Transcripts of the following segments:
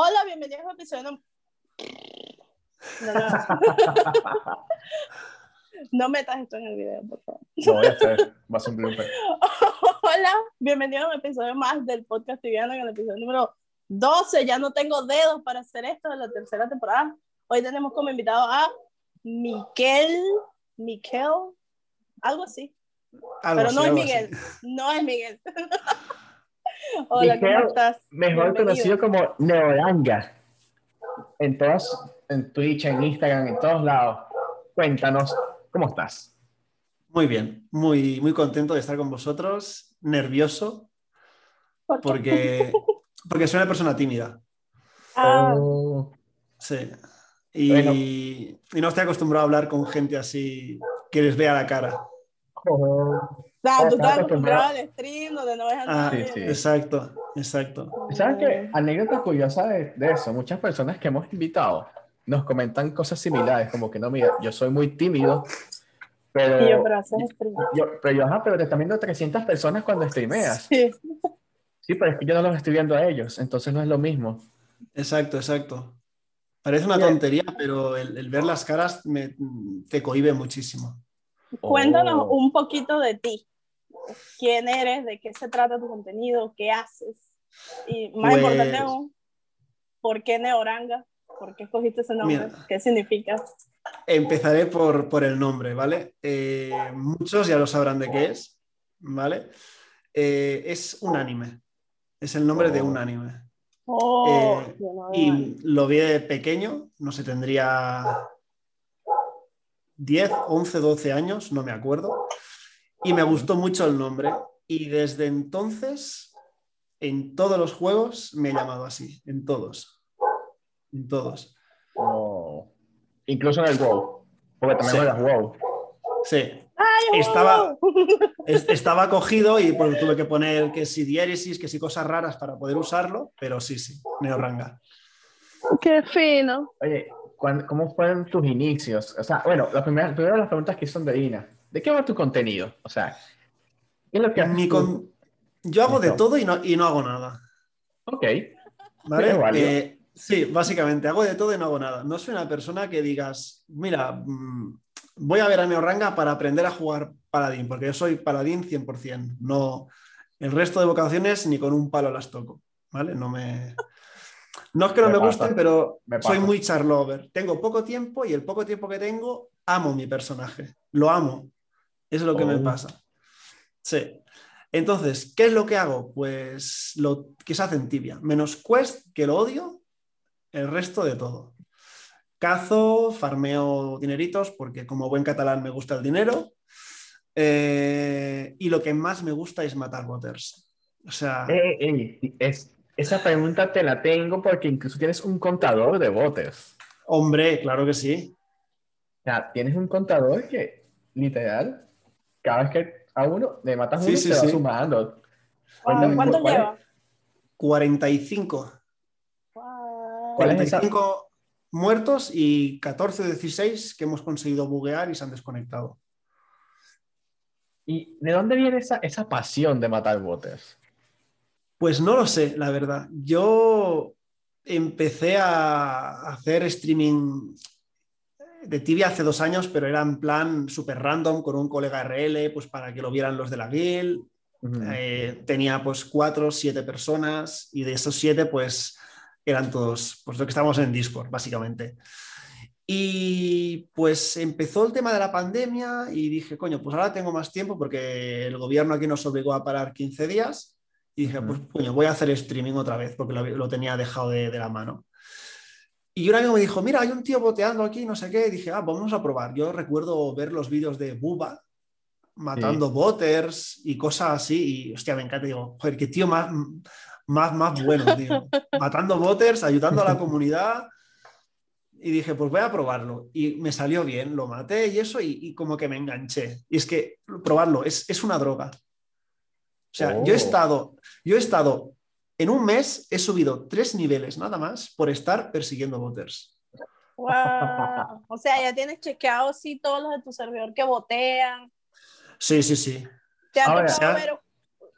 Hola, bienvenidos a un episodio. No, no, no. No metas esto en el video, por favor. Lo voy a hacer, va a ser un blooper. Hola, bienvenidos a un episodio más del podcast tibiano, en el episodio número 12. Ya no tengo dedos para hacer esto de la tercera temporada. Hoy tenemos como invitado a Miquel, Miquel, algo así. Algo Pero así, no es Miguel, así. no es Miguel. Hola, ¿cómo estás? Mejor Bienvenido. conocido como Neoranga. En todas, en Twitch, en Instagram, en todos lados. Cuéntanos, ¿cómo estás? Muy bien, muy, muy contento de estar con vosotros, nervioso, ¿Por qué? porque, porque soy una persona tímida. Ah, Oh, Sí. Y, Bueno. y no estoy acostumbrado a hablar con gente así que les vea la cara. oh. O sea, tú estás estás acostumbrado al stream donde no ves a Ah, nadie. sí, sí. Exacto, exacto. ¿Sabes qué? Anécdota curiosa de, de eso. Muchas personas que hemos invitado nos comentan cosas similares, como que no, mira, yo soy muy tímido, pero Y yo, pero yo, pero yo, ajá, pero te están viendo 300 personas cuando streameas. Sí. Sí, pero es que yo no los estoy viendo a ellos, entonces no es lo mismo. Exacto, exacto. Parece una tontería, pero el, el ver las caras me, te cohíbe muchísimo. Cuéntanos Oh. un poquito de ti. ¿Quién eres? ¿De qué se trata tu contenido? ¿Qué haces? Y más Pues- importante aún, ¿por qué Neoranga? ¿Por qué escogiste ese nombre? Mira. ¿Qué significa? Empezaré por, por el nombre, ¿vale? Eh, muchos ya lo sabrán de qué es, ¿vale? Eh, es un anime. Es el nombre de un anime. Oh, Eh, no Y lo vi de pequeño, no sé, tendría 10, 11, 12 años, no me acuerdo. Y me gustó mucho el nombre. Y desde entonces, en todos los juegos me he llamado así, en todos. En todos. Oh. Incluso en el WoW, porque también Sí. WoW. Sí. ¡Ay, Estaba- Estaba cogido y pues, tuve que poner que si diéresis, que si cosas raras para poder usarlo, pero sí, sí, Neoranga. ¡Qué fino! Oye, ¿cuán- ¿cómo fueron tus inicios? O sea, bueno, la primera, primero las preguntas que son de Dina. ¿De qué va tu contenido? O sea, ¿qué es lo que haces con- Yo hago de todo y no, y no hago nada. Ok, ¿Vale? Eh, sí, básicamente, hago de todo y no hago nada. No soy una persona que digas, mira, mm, voy a ver a Neoranga para aprender a jugar paladín, porque yo soy paladín 100%. No, el resto de vocaciones ni con un palo las toco, ¿vale? No me... No es que no Me gusten, pero Me soy muy charlover. Tengo poco tiempo y el poco tiempo que tengo, amo mi personaje. Lo amo. Eso es lo que me Oh. pasa. Sí. Entonces, ¿qué es lo que hago? Pues lo que se hace en tibia. Menos quest, que lo odio, el resto de todo. Cazo, farmeo dineritos, porque como buen catalán me gusta el dinero. Eh, y lo que más me gusta es matar waters. O sea, Eh, eh, es, esa pregunta te la tengo porque incluso tienes un contador de botes. hombre, claro que sí. O sea, tienes un contador que, literal, cada vez que a uno le matas Sí, uno, sí, se va sí. sumando. Wow, ¿Cuánto lleva? 45. Wow. ¿Cuál es esa? 45 muertos y 14 o 16 que hemos conseguido buguear y se han desconectado. ¿Y de dónde viene esa, esa pasión de matar botes? Pues no lo sé, la verdad. Yo empecé a hacer streaming de tibia hace dos años, pero era en plan súper random con un colega RL, pues para que lo vieran los de la guild. Eh, tenía pues cuatro, siete personas y de esos siete pues eran todos, pues lo que estábamos en Discord, básicamente. Y pues empezó el tema de la pandemia y dije, coño, pues ahora tengo más tiempo porque el gobierno aquí nos obligó a parar 15 días y dije, pues coño, voy a hacer streaming otra vez porque lo, lo tenía dejado de, de la mano. Y un amigo me dijo, mira, hay un tío boteando aquí, no sé qué. Y dije, ah, vamos a probar. Yo recuerdo ver los vídeos de Buba matando boters y cosas así. Y hostia, me encanta. Digo, joder, qué tío más, más, más bueno, tío. matando boters, ayudando a la comunidad. Y dije, pues voy a probarlo. Y me salió bien, lo maté y eso, y, y como que me enganché. Y es que probarlo es, es una droga. O sea, Oh. yo he estado, yo he estado en un mes, he subido tres niveles nada más por estar persiguiendo boters. Wow. O sea, ya tienes chequeado sí todos los de tu servidor que botean. Sí, sí, sí. ¿Te ha, tocado ver,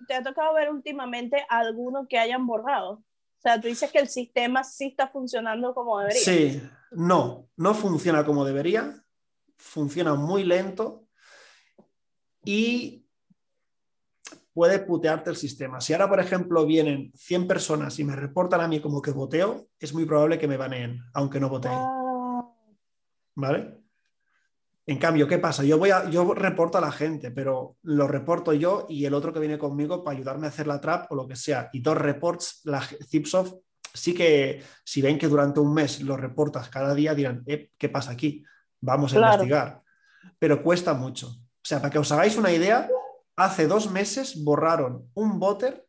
¿Te ha tocado ver últimamente algunos que hayan borrado? O sea, tú dices que el sistema sí está funcionando como debería. Sí, no, no funciona como debería, funciona muy lento y puede putearte el sistema. Si ahora, por ejemplo, vienen 100 personas y me reportan a mí como que voteo, es muy probable que me baneen, aunque no votee. Ah, ¿Vale? En cambio, ¿qué pasa? Yo voy a, yo reporto a la gente, pero lo reporto yo y el otro que viene conmigo para ayudarme a hacer la trap o lo que sea. Y dos reports, la Zipsoft, sí que si ven que durante un mes lo reportas cada día, dirán, "Eh, ¿qué pasa aquí? Vamos a Claro. investigar. Pero cuesta mucho. O sea, para que os hagáis una idea, hace dos meses borraron un boter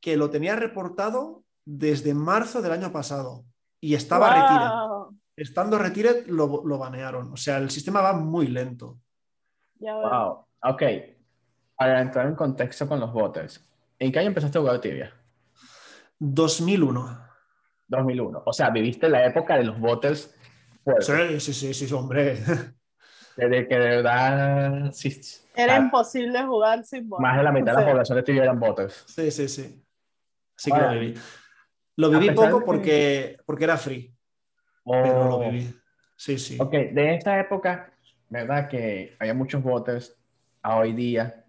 que lo tenía reportado desde marzo del año pasado y estaba retirado wow. estando Retired lo, lo banearon. O sea, el sistema va muy lento. Wow. Ok. Para entrar en contexto con los botters, ¿en qué año empezaste a jugar tibia? 2001. 2001. O sea, viviste la época de los fuertes. Sí, sí, sí, sí, hombre. Desde que de verdad sí, Era ah, imposible jugar sin bot. más de la mitad de la población de tibia eran botters. Sí, sí, sí. Sí que Bueno. lo viví. Lo viví poco porque, porque era free, pero lo Oh. viví. Sí, sí. Ok, de esta época, ¿verdad? Que había muchos voters a hoy día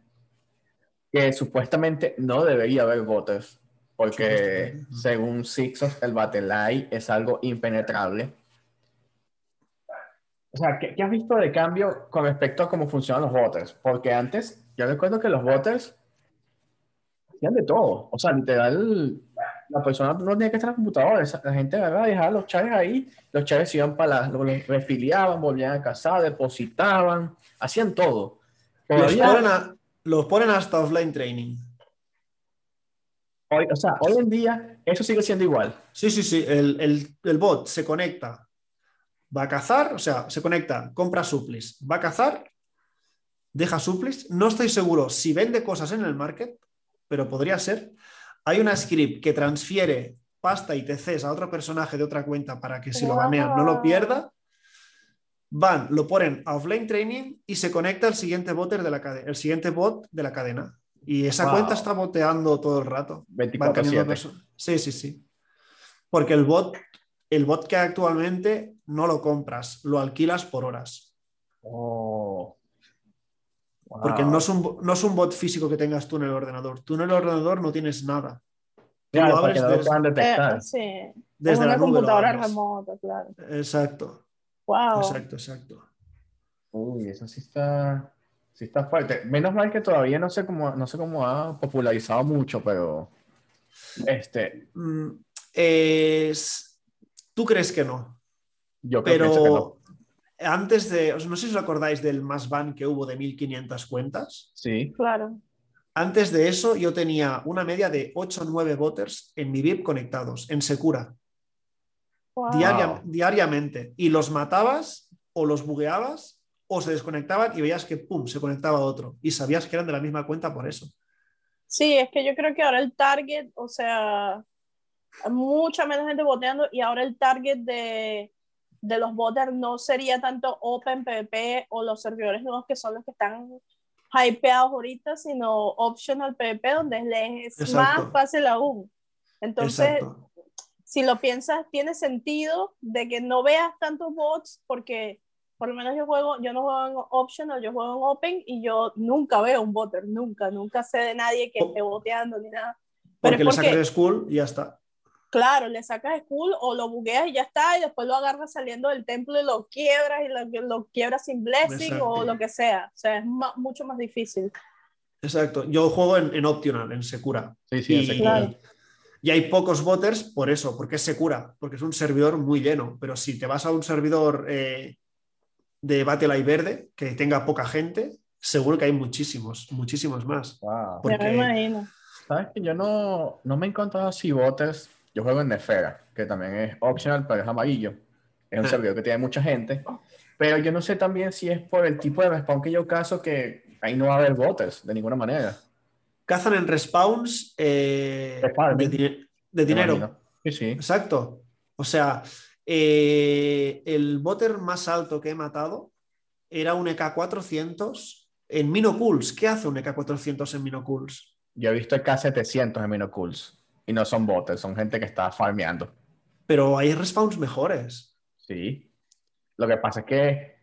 que supuestamente no debería haber voters porque según Sixos el Battle.ai es algo impenetrable. O sea, ¿qué, qué has visto de cambio con respecto a cómo funcionan los voters? Porque antes, yo recuerdo que los voters hacían de todo. O sea, literal, la persona no tenía que estar en la computadora. La gente ¿verdad? dejaba los chaves ahí, los chaves iban para la, los refiliaban, volvían a casa, depositaban, hacían todo. Los ponen, a- los ponen hasta offline training. hoy, o sea, hoy en día eso sigue siendo igual. Sí, sí, sí. El, el- el bot se conecta, va a cazar, o sea, se conecta, compra suplis, va a cazar, deja suplis. No estoy seguro si vende cosas en el market, pero podría ser. Hay una script que transfiere pasta y TCs a otro personaje de otra cuenta para que si lo banean no lo pierda. Van, lo ponen a offline training y se conecta el siguiente boter de la cadena, el siguiente bot de la cadena. Y esa Wow. cuenta está boteando todo el rato. Van 24/7. teniendo perso- Sí, sí, sí. Porque el bot, el bot que hay actualmente no lo compras, lo alquilas por horas. Oh. Porque no es, un, no es un bot físico que tengas tú en el ordenador. Tú en el ordenador no tienes nada. Claro, lo abres lo detectar. Eh, sí. Desde una la nube. lo computadora remota, claro. Exacto, Wow. exacto, exacto. Uy, eso sí está, sí está fuerte. Menos mal que todavía no sé cómo, no sé cómo ha popularizado mucho, pero este, Mm, es- ¿Tú crees que no? yo creo pienso que no. Pero antes de, no sé si os acordáis del más ban que hubo de 1500 cuentas. Sí. Claro. Antes de eso, yo tenía una media de 8 o 9 botters en mi VIP conectados, en Secura, Wow. diaria- Wow. diariamente. Y los matabas o los bugueabas o se desconectaban y veías que, pum, se conectaba otro. Y sabías que eran de la misma cuenta por eso. Sí, es que yo creo que ahora el target, o sea, mucha menos gente boteando y ahora el target de, de los boters no sería tanto Open PvP o los servidores nuevos que son los que están hypeados ahorita, sino Optional PvP, donde les es Exacto. más fácil aún. Entonces, Exacto. si lo piensas, tiene sentido de que no veas tantos bots porque por lo menos yo juego, yo no juego en optional, yo juego en open y yo nunca veo un botter, nunca, nunca sé de nadie que esté boteando ni nada. Pero Porque es le porque, sacas de school y ya está. Claro, le sacas school o lo bugueas y ya está, y después lo agarras saliendo del templo y lo quiebras y lo, lo quiebras sin blessing Exacto. o lo que sea. O sea, es ma- mucho más difícil. Exacto. Yo juego en, en Optional, en Secura. Sí, sí, y, ese Claro. y hay pocos botters por eso, porque es Secura, porque es un servidor muy lleno. Pero si te vas a un servidor eh, de Battle verde que tenga poca gente, seguro que hay muchísimos, muchísimos más. Wow. Porque- Ya me imagino. Sabes que yo no, no me he encontrado así botters. Yo juego en Nefera, que también es optional, pero es amarillo. Es un Ah. servidor que tiene mucha gente. Pero yo no sé también si es por el tipo de respawn que yo caso que ahí no va a haber botters de ninguna manera. Cazan en respawns eh, De di- de dinero. Sí, sí. Exacto. O sea, eh, el botter más alto que he matado era un EK400 en Minocools. ¿Qué hace un EK400 en Minocools? Yo he visto el K700 en Minocools. Y no son bots, son gente que está farmeando. Pero hay respawns mejores. Sí. Lo que pasa es que.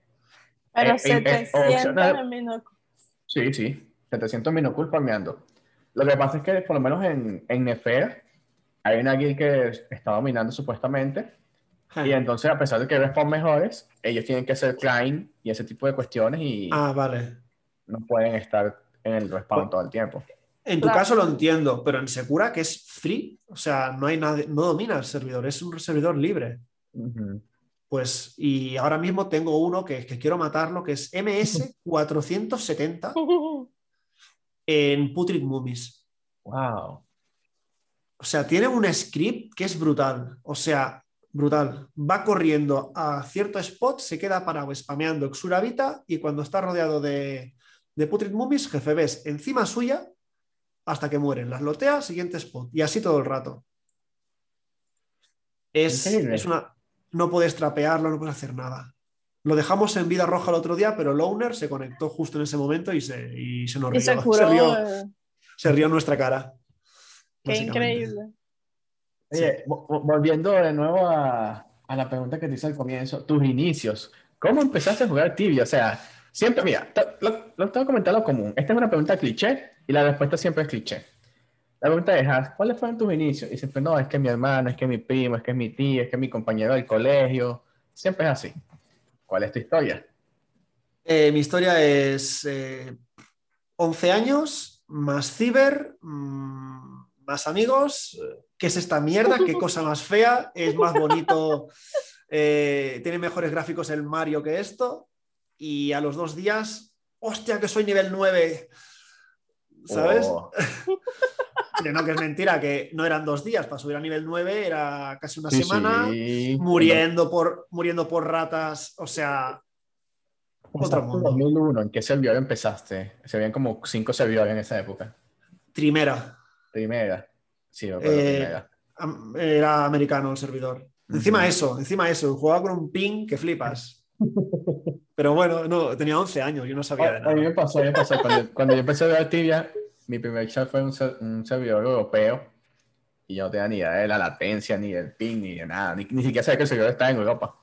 Pero eh, eh, eh, 700 opcional- en minutos. Sí, sí. 700 Minocool farmeando. Lo que pasa es que, por lo menos en, en Nefer, hay una guild que está dominando supuestamente. Y entonces, a pesar de que hay respawn mejores, ellos tienen que hacer climb y ese tipo de cuestiones y Ah, vale. no pueden estar en el respawn todo el tiempo. En tu Claro. caso lo entiendo, pero en Secura, que es free, o sea, no hay nada, no domina el servidor, es un servidor libre. Pues, y ahora mismo tengo uno que, que quiero matarlo, que es MS470 en Putrid Mummies. Wow. O sea, tiene un script que es brutal. O sea, brutal. Va corriendo a cierto spot, se queda parado spameando Exuravita y cuando está rodeado de, de Putrid Mummies, jefe ves encima suya hasta que mueren. Las lotea, siguiente spot. Y así todo el rato. Es, es una. No puedes trapearlo, no puedes hacer nada. Lo dejamos en vida roja el otro día, pero Loner se conectó justo en ese momento y se, y se nos Y rió. se curó. rió, se rió en nuestra cara. Qué increíble. Oye, volviendo de nuevo a, a la pregunta que te hice al comienzo, tus inicios. ¿Cómo empezaste a jugar tibia? O sea, siempre, mira, lo, lo comentar lo común. Esta es una pregunta cliché y la respuesta siempre es cliché. La pregunta es, ah, ¿cuáles fueron tus inicios? Y siempre, no, es que mi hermano, es que mi primo, es que mi tía, es que mi compañero del colegio. Siempre es así. ¿Cuál es tu historia? Eh, mi historia es eh, 11 años, más ciber, mm, más amigos. ¿Qué es esta mierda? ¿Qué cosa más fea? Es más bonito, eh, tiene mejores gráficos el Mario que esto. Y a los dos días, hostia, que soy nivel 9. ¿Sabes? Oh, Que no, que es mentira, que no eran dos días. Para subir a nivel 9 era casi una sí, semana. sí. Muriendo por, muriendo por ratas, o sea, otro mundo. 2001, ¿en qué servidor empezaste? Se veían como cinco servidores en esa época. Trimera. Primera. Sí, me acuerdo, Eh, primera. Am- Era americano el servidor. Encima Ujú. eso, encima eso, jugaba con un ping que flipas. Pero bueno, no, tenía 11 años, yo no sabía de A, a mí nada. me pasó, a mí me pasó. Cuando, cuando yo empecé a ver tibia, mi primer chat fue un, un servidor europeo y yo no tenía ni idea de la latencia, ni del ping, ni de nada. Ni, ni siquiera sabía que el servidor estaba en Europa.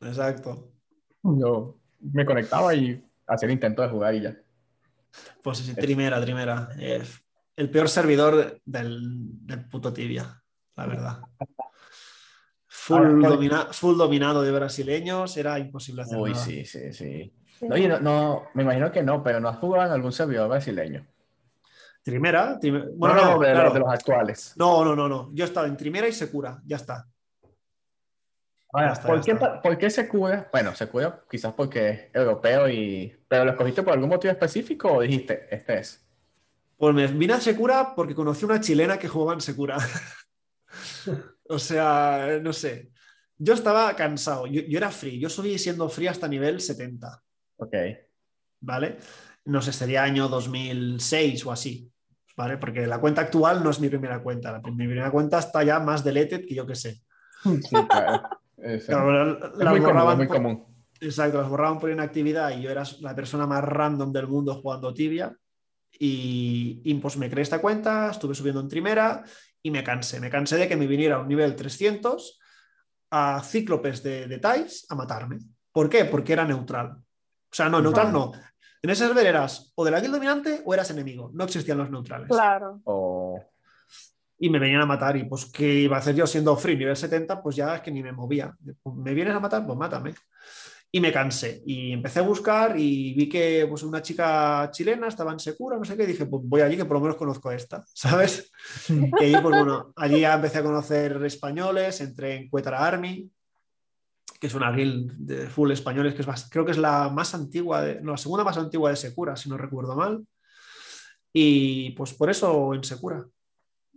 Exacto. Yo me conectaba y hacía el intento de jugar y ya. Pues sí, trimera, trimera. Eh, el peor servidor del, del puto tibia, la verdad. Full, Ahora, ¿cuál- domina- full dominado de brasileños, era imposible hacer Uy, nada. sí, sí, sí. No, oye, no, no, me imagino que no, pero no has jugado en algún servidor brasileño. Trimera, trime- bueno, no, no, no, de, claro. de los actuales. no, no, no, no. Yo estaba en trimera y secura, ya está. Ahora, Ya está, ¿por, ya qué, está. ¿por qué se cura? Bueno, se cura quizás porque es europeo y... ¿Pero lo escogiste por algún motivo específico o dijiste, este es? Pues me vine a Secura porque conocí una chilena que jugaba en Secura. o sea, no sé. Yo estaba cansado, yo, yo era free, yo subí siendo free hasta nivel 70, Ok. ¿vale? No sé, sería año 2006 o así, ¿vale? Porque la cuenta actual no es mi primera cuenta, la, mi primera cuenta está ya más deleted que yo que sé. Sí, claro. Es, Claro, la- es las muy común, muy por- común. Exacto, las borraban por inactividad y yo era la persona más random del mundo jugando tibia. Y, y, pues me creé esta cuenta, estuve subiendo en trimera y me cansé. Me cansé de que me viniera un nivel 300 a cíclopes de detalles a matarme. ¿Por qué? Porque era neutral. O sea, no, neutral no. En ese server eras o de la guild dominante o eras enemigo. No existían los neutrales. Claro. Y me venían a matar. Y pues, ¿qué iba a hacer yo siendo free nivel 70? Pues ya es que ni me movía. ¿Me vienes a matar? Pues mátame. Y me cansé. Y empecé a buscar y vi que pues, una chica chilena estaba en Secura, no sé qué. Y dije, pues voy allí que por lo menos conozco a esta, ¿sabes? Y allí, pues bueno, allí ya empecé a conocer españoles. Entré en Cuetara Army, que es una guild de full españoles, que es más- creo que es la más antigua, de- no, la segunda más antigua de Secura, si no recuerdo mal. Y pues por eso en Secura.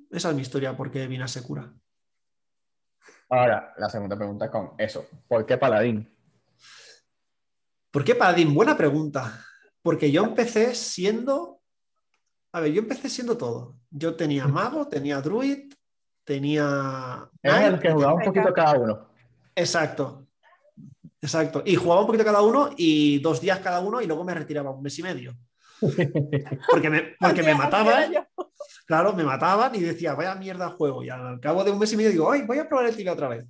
Esa es mi historia, porque vine a Secura. Ahora, la segunda pregunta con eso. ¿Por qué Paladín? ¿Por qué Paladín? Buena pregunta. Porque yo empecé siendo. A ver, yo empecé siendo todo. Yo tenía mago, tenía druid, tenía. Knight, los que jugaban un poquito cada uno. Exacto. Exacto. Y jugaba un poquito cada uno y dos días cada uno y luego me retiraba un mes y medio. Porque me, porque me mataban. era. Claro, me mataban y decía, vaya mierda juego. Y al cabo de un mes y medio digo, ay, voy a probar el tibia otra vez.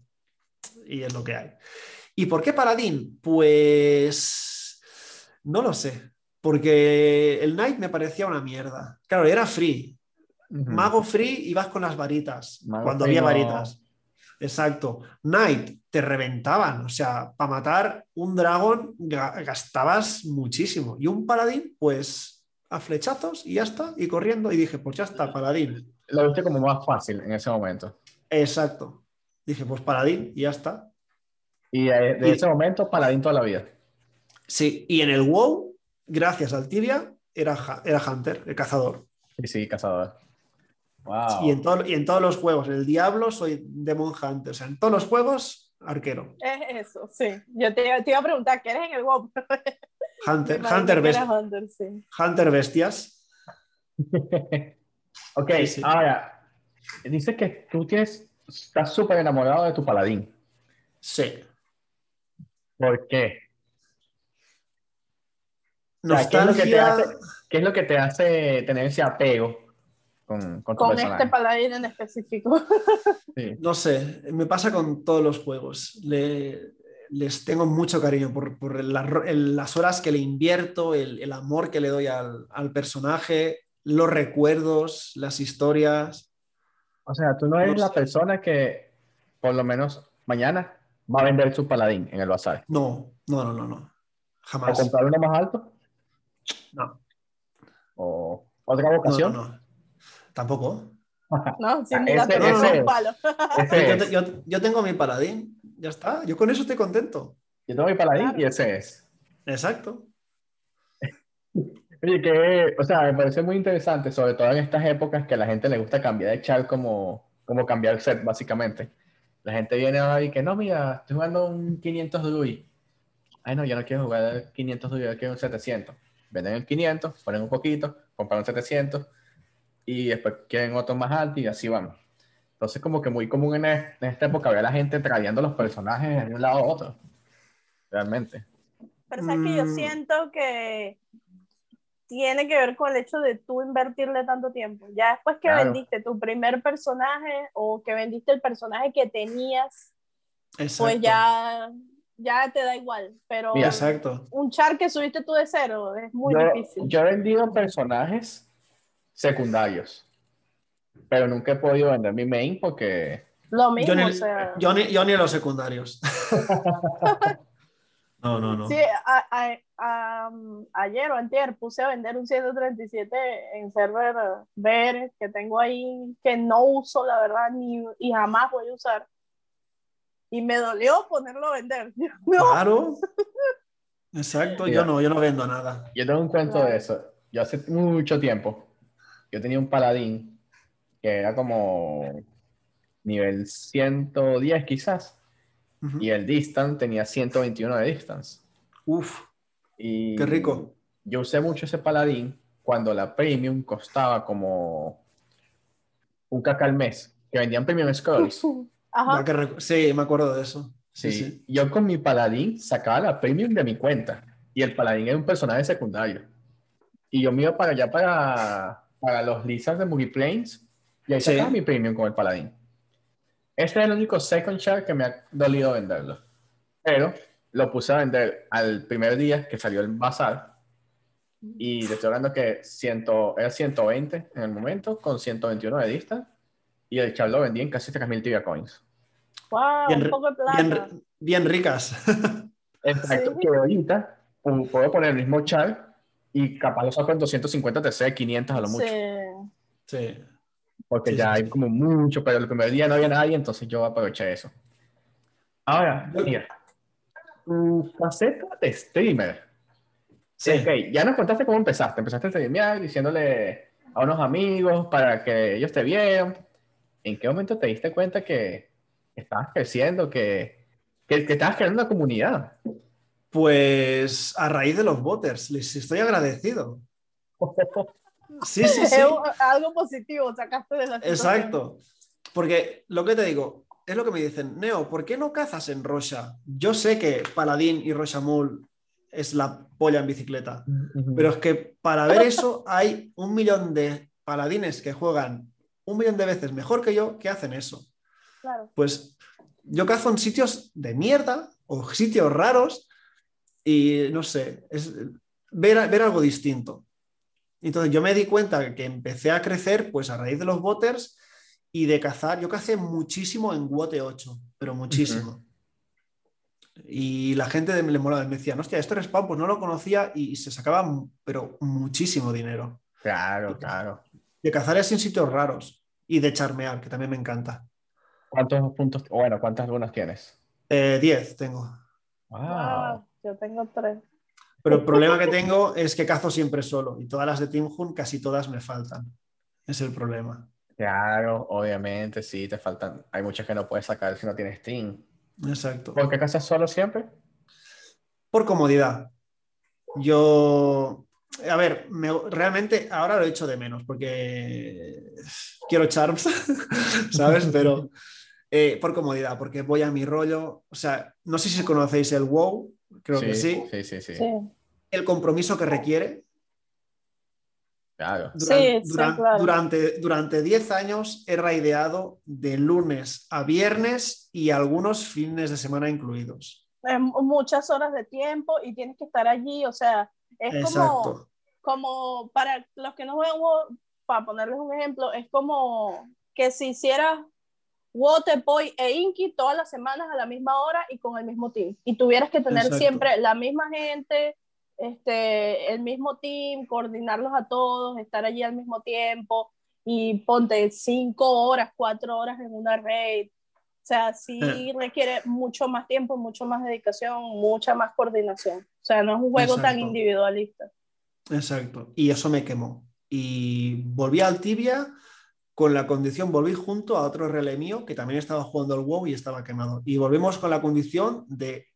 Y es lo que hay. ¿Y por qué Paladín? Pues no lo sé. Porque el Knight me parecía una mierda. Claro, era free. Mago free y vas con las varitas. Mago cuando había no. varitas. Exacto. Knight te reventaban. O sea, para matar un dragón ga- gastabas muchísimo. Y un paladín, pues a flechazos y ya está. Y corriendo. Y dije, pues ya está, paladín. Lo viste como más fácil en ese momento. Exacto. Dije, pues paladín y ya está. Y de, de Y- ese momento, paladín toda la vida. Sí, y en el WoW, gracias al tibia, era, era Hunter, el cazador. Sí, sí, cazador. Wow. Y, en todo- y en todos los juegos, en el Diablo soy Demon Hunter. O sea, en todos los juegos, arquero. Es eso, sí. Yo te, te iba a preguntar, ¿qué eres en el WoW? Hunter, Hunter, best- Hunter, sí. Hunter Bestias. ok, Sí, sí. ahora, dices que tú tienes, estás súper enamorado de tu paladín. Sí. ¿Por qué? O sea, ¿qué, es lo que te Nostalgia. hace, qué es lo que te hace tener ese apego con, con tu Con este paladín en específico. Sí. No sé, me pasa con todos los juegos. Le- les tengo mucho cariño por, por la- el- las horas que le invierto, el, el amor que le doy al, al personaje, los recuerdos, las historias. O sea, tú no eres No la sé. persona que, por lo menos mañana, va a vender su paladín en el bazar. No, no, no, no, no. O Jamás. comprar uno más alto. No, O otra vocación. no, no. Tampoco. No, sin duda ese- ese- un palo. Ese Yo, yo- yo tengo mi paladín, ya está. Yo con eso estoy contento. Yo tengo mi paladín Claro. y ese es. Exacto. Oye, que, o sea, me parece muy interesante, sobre todo en estas épocas que a la gente le gusta cambiar de char como, como cambiar set, básicamente. La gente viene ahora y que no, mira, estoy jugando un 500 Druid. Ay, no, yo no quiero jugar 500 Druid, yo quiero un 700. Venden el 500, ponen un poquito, compran un 700 y después quieren otro más alto y así van. Entonces, como que muy común en, es- en esta época ver a la gente tradeando los personajes de un lado a otro. Realmente. Pero sabes que yo Mm. siento que tiene que ver con el hecho de tú invertirle tanto tiempo. Ya después que Claro. vendiste tu primer personaje o que vendiste el personaje que tenías, Exacto. pues ya, ya te da igual. Pero. Exacto. un char que subiste tú de cero es muy yo, difícil. yo he vendido personajes secundarios, pero nunca he podido vender mi main porque Lo mismo, Yo ni, o sea. yo ni- yo ni los secundarios. no, no, no. Sí, a- a- a- um, ayer o antier puse a vender un 137 en server VR que tengo ahí que no uso, la verdad, ni, y jamás voy a usar. Y me dolió ponerlo a vender. No, Claro. Exacto, Mira. yo no, yo no vendo nada. yo tengo un cuento de eso. Yo hace mucho tiempo, yo tenía un paladín que era como nivel 110 quizás, Y el distance tenía 121 de distance. Uf, Y qué rico. Yo usé mucho ese paladín cuando la premium costaba como un caca al mes, que vendían premium scrolls. Rico. Sí, me acuerdo de eso. Sí, Sí, sí. yo con mi paladín sacaba la premium de mi cuenta y el paladín era un personaje secundario. Y yo me iba para allá para, para los lizards de Multiplanes y ahí Sí. sacaba mi premium con el paladín. Este es el único second share que me ha dolido venderlo. Pero lo puse a vender al primer día que salió el bazar y le estoy hablando que ciento, era 120 en el momento con 121 de dista y el char lo vendí en casi 3.000 Tibia Coins. Wow, Bien, un poco de plata. bien, bien ricas. Exacto, Sí. que ahorita pu- puedo poner el mismo char y capaz lo saco en 250 TC, 500 a lo mucho, Sí. Sí. Porque Sí, ya sí, hay como mucho, pero el primer día no había nadie, entonces yo aproveché eso. Ahora, mira, tu faceta de streamer. Sí. Ok, ya nos contaste cómo empezaste. Empezaste a streamear diciéndole a unos amigos para que ellos te vieran. ¿En qué momento te diste cuenta que estabas creciendo, que, que, que estabas creando una comunidad? Pues a raíz de los voters, les estoy agradecido. Sí, sí, sí. Es algo positivo, sacaste de la situación. Exacto. Porque lo que te digo, es lo que me dicen, Neo, ¿por qué no cazas en Rocha? Yo sé que Paladín y Rochamul es la polla en bicicleta, pero es que para ver eso hay un millón de paladines que juegan un millón de veces mejor que yo que hacen eso. Claro. Pues yo cazo en sitios de mierda o sitios raros y no sé, es ver, ver algo distinto. Entonces yo me di cuenta que empecé a crecer pues a raíz de los boters y de cazar. Yo cacé muchísimo en Wote 8, pero muchísimo. Y la gente de, le molaba, me decía, hostia, este respawn pues no lo conocía y, se sacaba, pero muchísimo dinero. Claro, claro. De cazar es en sitios raros y de charmear, que también me encanta. ¿Cuántos puntos, bueno, cuántas lunas tienes? 10 eh, tengo. Wow. yo tengo tres. Pero el problema que tengo es que cazo siempre solo y todas las de Team Hunt casi todas me faltan. Es el problema. Claro, obviamente, sí, te faltan. Hay muchas que no puedes sacar si no tienes Team. Exacto. ¿Por qué cazas solo siempre? Por comodidad. Yo, a ver, realmente ahora lo he hecho de menos porque quiero charms, ¿sabes? Pero eh, por comodidad, porque voy a mi rollo. O sea, no sé si conocéis el WoW, creo que sí. Sí, sí, sí. El compromiso que requiere. Claro. Durante, durante 10 años he raideado de lunes a viernes y algunos fines de semana incluidos. muchas horas de tiempo y tienes que estar allí, o sea, es como, como para los que no juegan para ponerles un ejemplo, es como que si hicieras Waterboy e Inky todas las semanas a la misma hora y con el mismo team. Y tuvieras que tener siempre la misma gente, este, el mismo team, coordinarlos a todos, estar allí al mismo tiempo y ponte cinco horas, cuatro horas en una raid. O sea, sí eh. requiere mucho más tiempo, mucho más dedicación, mucha más coordinación. O sea, no es un juego tan individualista. Exacto. Y eso me quemó. Y volví al tibia con la condición, volví junto a otro relé mío que también estaba jugando al WoW y estaba quemado. Y volvimos con la condición de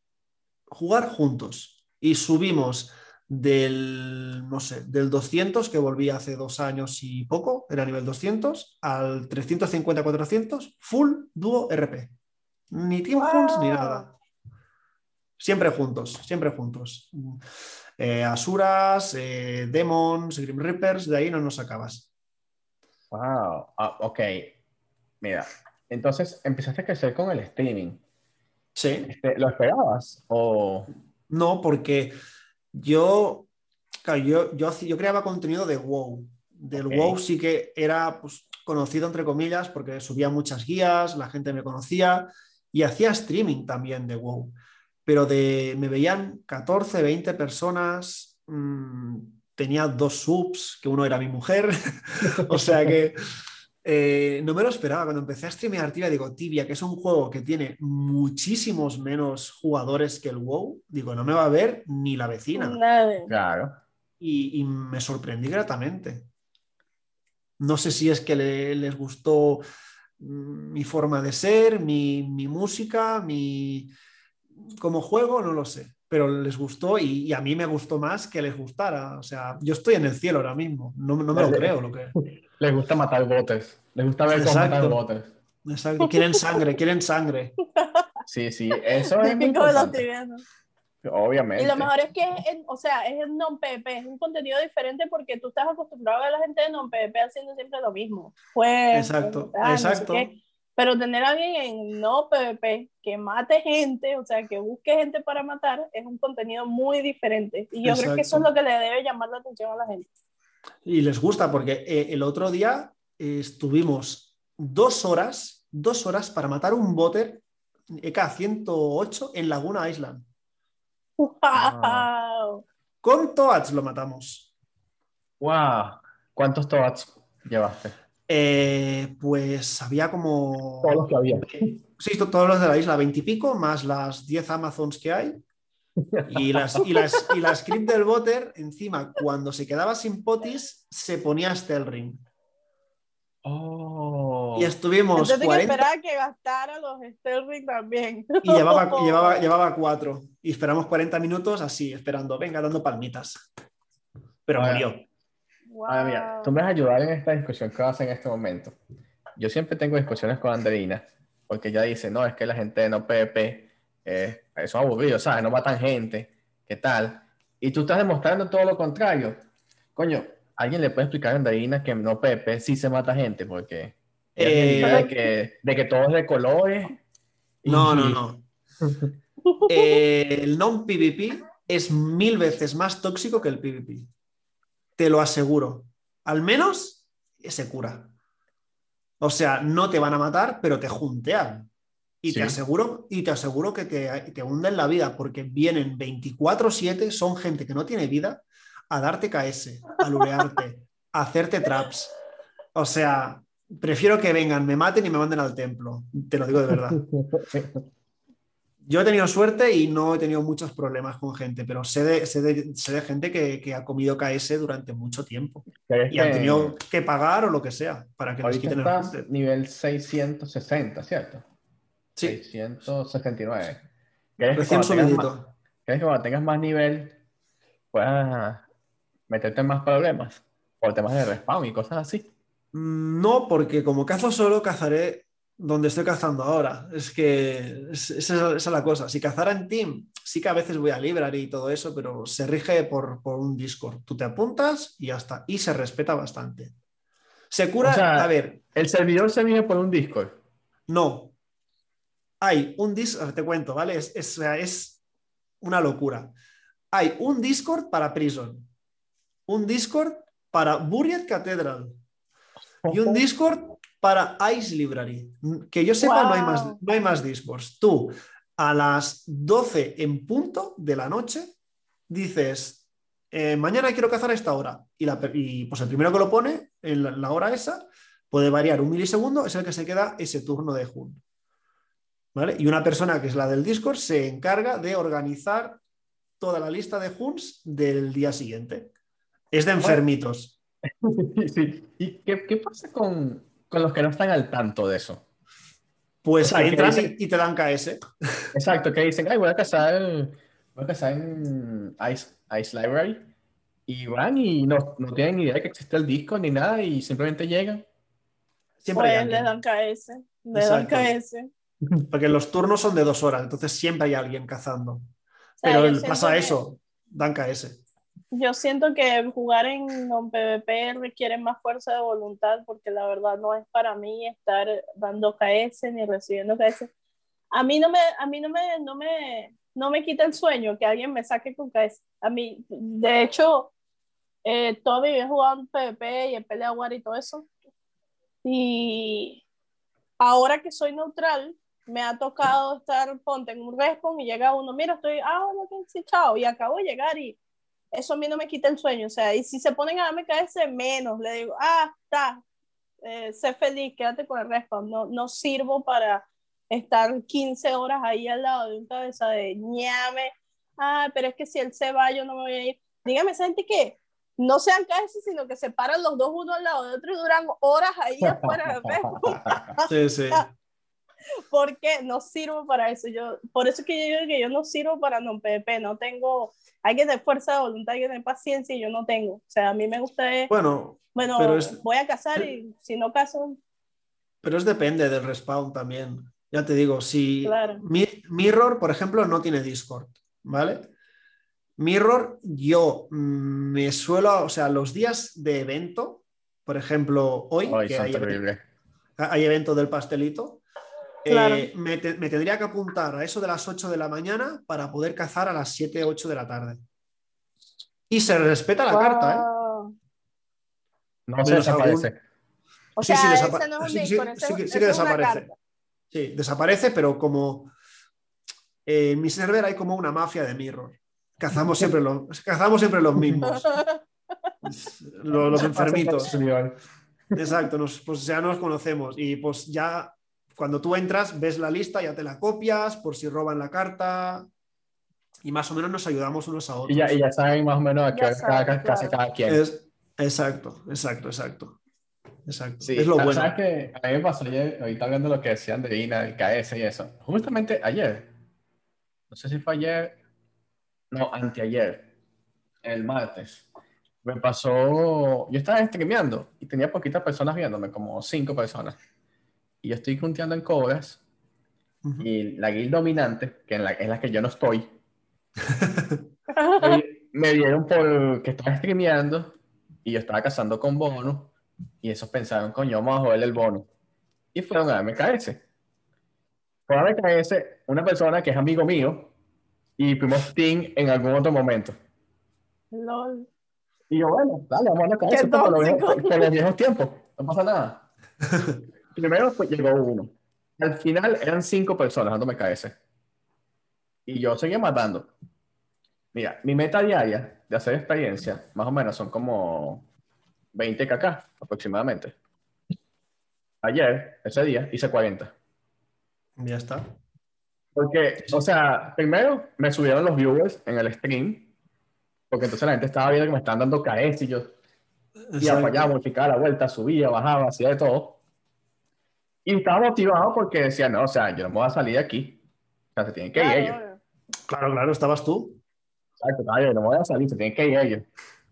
jugar juntos. Y subimos del, no sé, del 200 que volví hace dos años y poco, era nivel 200, al 350-400, full dúo RP. Ni Team ni nada. Siempre juntos, siempre juntos. Eh, Asuras, eh, Demons, Grim Reapers, de ahí no nos acabas. Wow, ah, ok. Mira, entonces empezaste a crecer con el streaming. Sí. Este, ¿Lo esperabas? O... No, porque yo, yo, yo, creaba contenido de WoW. Del WoW sí que era pues, conocido, entre comillas, porque subía muchas guías, la gente me conocía y hacía streaming también de WoW. Pero de, me veían 14, 20 personas. Mmm, tenía dos subs, que uno era mi mujer, o sea que eh, no me lo esperaba. Cuando empecé a streamear Tibia, digo, Tibia, que es un juego que tiene muchísimos menos jugadores que el WoW, digo, no me va a ver ni la vecina. Claro. Y, me sorprendí gratamente. No sé si es que les gustó mm, mi forma de ser, mi, mi música, mi... como juego, no lo sé pero les gustó y, a mí me gustó más que les gustara. O sea, yo estoy en el cielo ahora mismo, no, me lo creo. Lo que... Les gusta matar botes, les gusta ver cómo matar botes. Exacto, quieren sangre, quieren sangre. Sí, sí, eso es muy Obviamente. Y lo mejor es que, es, o sea, es el non-PvP, es un contenido diferente porque tú estás acostumbrado a ver a la gente de non-PvP haciendo siempre lo mismo. Pues, exacto, exacto. Pero tener a alguien en no PvP que mate gente, o sea, que busque gente para matar, es un contenido muy diferente. Y yo creo que eso es lo que le debe llamar la atención a la gente. Y les gusta porque eh, el otro día estuvimos dos horas, dos horas para matar un boter EK-108 en Laguna Island. ¡Wow! Con Toads lo matamos. ¡Wow! ¿Cuántos Toads llevaste? Eh, pues había como... Todos los que había. Sí, todos los de la isla, veintipico, más las 10 Amazons que hay. Y las, y las, y la script del Botter, encima, cuando se quedaba sin potis, se ponía Ring. Oh. Y estuvimos. Entonces 40... que que gastara los Ring también. Y llevaba, llevaba, llevaba cuatro. Y esperamos 40 minutos así, esperando, venga, dando palmitas. Pero murió. A mira, tú me vas a ayudar en esta discusión que vas en este momento. Yo siempre tengo discusiones con Anderina, porque ella dice, no, es que la gente de no PvP eh, son aburridos, ¿sabes? No matan gente, ¿qué tal? Y tú estás demostrando todo lo contrario. Coño, ¿Alguien le puede explicar a Andreina que no Pepe sí se mata gente? Porque Eh, de que, de que todo es de colores. y- No, no, no. Eh, el non-PvP es mil veces más tóxico que el PvP. Te lo aseguro. Al menos se cura. O sea, no te van a matar, pero te juntean. Y Sí. te aseguro, y te aseguro que te, te hunden la vida, porque vienen 24-7, son gente que no tiene vida, a darte KS, a lurearte, a hacerte traps. O sea, prefiero que vengan, me maten y me manden al templo. Te lo digo de verdad. Yo he tenido suerte y no he tenido muchos problemas con gente, pero sé de, sé de, sé de gente que, que ha comido KS durante mucho tiempo ¿Crees y han tenido que pagar o lo que sea para que les quiten el estás junte. nivel 660, ¿cierto? Sí, 669. ¿Crees que, recién cuando tengas más, subidito. ¿Crees que cuando tengas más nivel puedas meterte en más problemas? Por temas de respawn y cosas así. Mm, No, porque como cazo solo, cazaré donde estoy cazando ahora. Es que es- esa es, la cosa. Si cazara en team, sí que a veces voy a Library y todo eso, pero se rige por, por un Discord. Tú te apuntas y ya está. Y se respeta bastante. Se cura, O sea, a ver, El servidor se vive por un Discord. No. Hay un Discord, te cuento, ¿vale? Es, es, es una locura. Hay un Discord para Prison, un Discord para Buried Cathedral y un Discord para Ice Library. Que yo sepa, no, hay más, no hay más Discords. Tú, a las 12 en punto de la noche, dices, eh, mañana quiero cazar a esta hora. Y, la y, pues el primero que lo pone, en la, la hora esa, puede variar un milisegundo, es el que se queda ese turno de Hun. ¿Vale? Y una persona que es la del Discord se encarga de organizar toda la lista de Huns del día siguiente. Es de enfermitos. Sí. ¿Y qué, qué pasa con, con los que no están al tanto de eso? Pues O sea, que entran dicen- y, te dan KS. Exacto, que dicen, ay, voy a cazar, voy a cazar en Ice, Ice Library. Y van y no, no tienen ni idea de que existe el disco ni nada y simplemente llegan. Siempre Pues le dan KS. Le dan. KS. Porque los turnos son de dos horas, entonces siempre hay alguien cazando. O sea, Pero el- siento pasa que- eso, dan KS. Yo siento que jugar en non-PvP requiere más fuerza de voluntad porque la verdad no es para mí estar dando KS ni recibiendo KS. A mí no me, a mí no me, no me, no me quita el sueño que alguien me saque con KS. A mí, de hecho, eh, mi vida he jugado en PvP y en pelea war y todo eso. Y ahora que soy neutral, me ha tocado estar, ponte en un respawn y llega uno, mira, estoy, ah, bueno, sí, chao, y acabo de llegar y eso a mí no me quita el sueño, o sea, y si se ponen a darme KS menos, le digo, ah, está, eh, sé feliz, quédate con el respawn, no, no sirvo para estar 15 horas ahí al lado de un cabeza de ñame, ah, pero es que si él se va, yo no me voy a ir. Dígame, esa gente que no sean KS, sino que se paran los dos uno al lado de otro y duran horas ahí afuera del respawn Sí, sí. porque no sirvo para eso. Yo, por eso es que yo digo que yo no sirvo para non PvP, no tengo, hay que tener fuerza de voluntad, hay que tener paciencia y yo no tengo. O sea, a mí me gusta, es, Bueno, bueno, pero es- voy a cazar y si no caso, pero es depende del respawn también. Ya te digo, si Claro. Mi- Mirror, por ejemplo, no tiene Discord, ¿vale? Mirror, yo me suelo, o sea, los días de evento, por ejemplo, hoy, Ay, que hay, hay evento del pastelito, Claro. eh, me, te- me tendría que apuntar a eso de las 8 de la mañana para poder cazar a las 7, 8 de la tarde. Y se respeta la carta, ¿eh? Wow. No se desaparece. O Sí, sea, sí, ese desapa- no es un sí, sí, sí, ese- sí que- sí desaparece. carta. Sí, desaparece, pero como eh, en mi server hay como una mafia de mirror. Cazamos siempre los, cazamos siempre los mismos. Los, los enfermitos. Exacto, nos, pues ya nos conocemos. Y pues ya cuando tú entras, ves la lista, ya te la copias por si roban la carta. Y más o menos nos ayudamos unos a otros. Y ya, y ya saben más o menos a qué cada, claro. cada quien. Es- exacto, exacto, exacto. Exacto. Sí, es lo sa- bueno. ¿Sabes qué? A mí me pasó ayer, ahorita hablando de lo que decían de Ina, del KS y eso. Justamente ayer, no sé si fue ayer, no, anteayer, el martes, me pasó, yo estaba streameando y tenía poquitas personas viéndome, como cinco personas. Y yo estoy junteando en cobras Ujú. y la guild dominante, que en la, en la que yo no estoy, me, me dieron por que estaba streameando y yo estaba cazando con bono y esos pensaron, coño, vamos a joder el bono. Y fueron a MKS. Fueron a MKS una persona que es amigo mío y fuimos team en algún otro momento. LOL. Y yo, bueno, dale, vamos a MKS por, los viejos- tóxico. por los viejos tiempos, no pasa nada. Primero pues, llegó uno. Al final eran cinco personas dando MKS. Y yo seguía matando. Mira, mi meta diaria de hacer experiencia, más o menos son como 20 kk aproximadamente. Ayer, ese día, hice 40. Ya está. Porque, o sea, primero me subieron los viewers en el stream, porque entonces la gente estaba viendo que me estaban dando KS y yo iba para allá, modificaba la vuelta, subía, bajaba, hacía de todo. Y estaba motivado porque decía, no, o sea, yo no me voy a salir de aquí. O sea, se tienen que ir ellos. Claro, Claro, claro, estabas tú. Exacto, estaba yo, no me voy a salir, se tienen que ir ellos.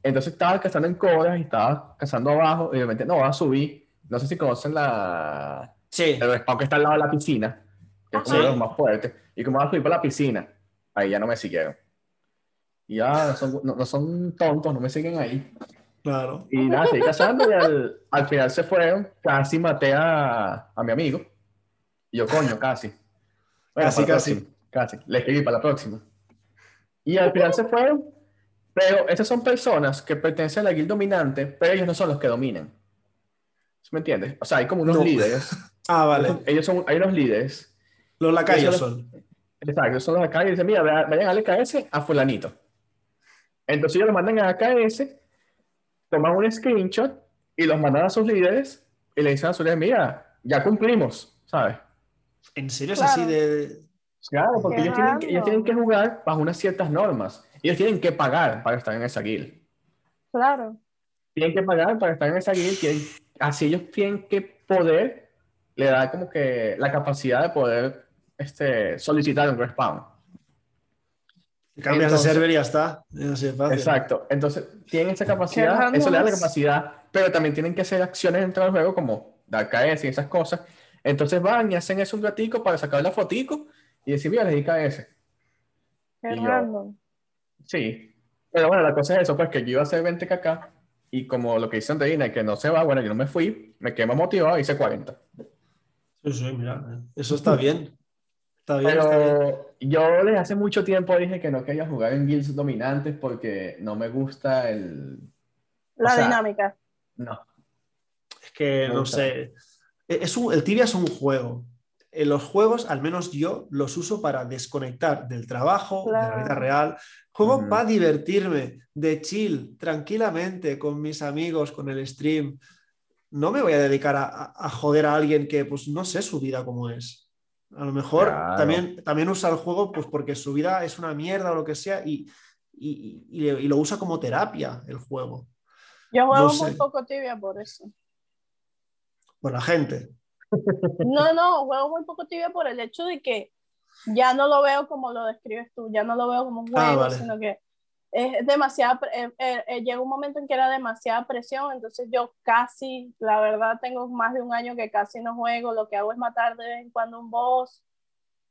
Entonces estaba cazando en cobras y estaba cazando abajo y de repente no voy a subir. No sé si conocen la, Sí. el respawn que está al lado de la piscina, que es Ajá. de los más fuertes. Y como voy a subir para la piscina, ahí ya no me siguieron. Y ya no son, no, no son tontos, no me siguen ahí. Claro. Y nada, seguí cazando y al, al final se fueron. Casi maté a, a mi amigo. Y yo, coño, casi. Bueno, Casi, casi. próxima, Casi. Le escribí para la próxima. Y al final se fueron. Pero estas son personas que pertenecen a la guild dominante, pero ellos no son los que dominan. ¿Sí ¿Me entiendes? O sea, hay como unos No. líderes. Ah, vale. Ellos son, hay unos líderes. Los lacayos son. Exacto, son los y dicen, mira, vaya- vayan al AKS a fulanito. Entonces ellos lo mandan a AKS, toman un screenshot y los mandan a sus líderes y le dicen a sus líderes, mira, ya cumplimos, ¿sabes? ¿En serio es Claro. así de.? Claro, porque ellos tienen, que, ellos tienen que jugar bajo unas ciertas normas. Ellos tienen que pagar para estar en esa guild. claro. Tienen que pagar para estar en esa guild. tienen- así ellos tienen que poder, le da como que la capacidad de poder este, solicitar un respawn. Cambias Entonces- de server y ya está. Es así de fácil. Exacto. Entonces, tienen esa capacidad, eso le da la capacidad, pero también tienen que hacer acciones dentro del juego como dar KS y esas cosas. Entonces van y hacen eso un ratico para sacar la fotico y decir, mira, les di KS. Qué Y yo- random. Sí. Pero bueno, la cosa es eso, pues que yo iba a hacer 20 kk y como lo que hice Andreina, que no se va, bueno, yo no me fui, me quedé más motivado y hice 40. Sí, sí, mira. Eso está bien. Está bien, está bien. Pero yo desde hace mucho tiempo dije que no quería jugar en guilds dominantes porque no me gusta el... La o sea, dinámica. No. Es que, no sé. Es un- el tibia es un juego. En los juegos, al menos yo, los uso para desconectar del trabajo, de la vida real. Juego Ujú. para divertirme, de chill, tranquilamente, con mis amigos, con el stream. No me voy a dedicar a, a- a joder a alguien que, pues, no sé su vida cómo es. A lo mejor Claro. también, también usa el juego, pues, porque su vida es una mierda o lo que sea, y, y- y- y lo usa como terapia el juego. Yo juego no muy sé. poco tibia por eso. Por la gente. No, no, juego muy poco tibia por el hecho de que ya no lo veo como lo describes tú, ya no lo veo como un Ah, juego, vale. sino que es demasiada, eh, eh, eh, llega un momento en que era demasiada presión, entonces yo casi, la verdad, tengo más de un año que casi no juego, lo que hago es matar de vez en cuando un boss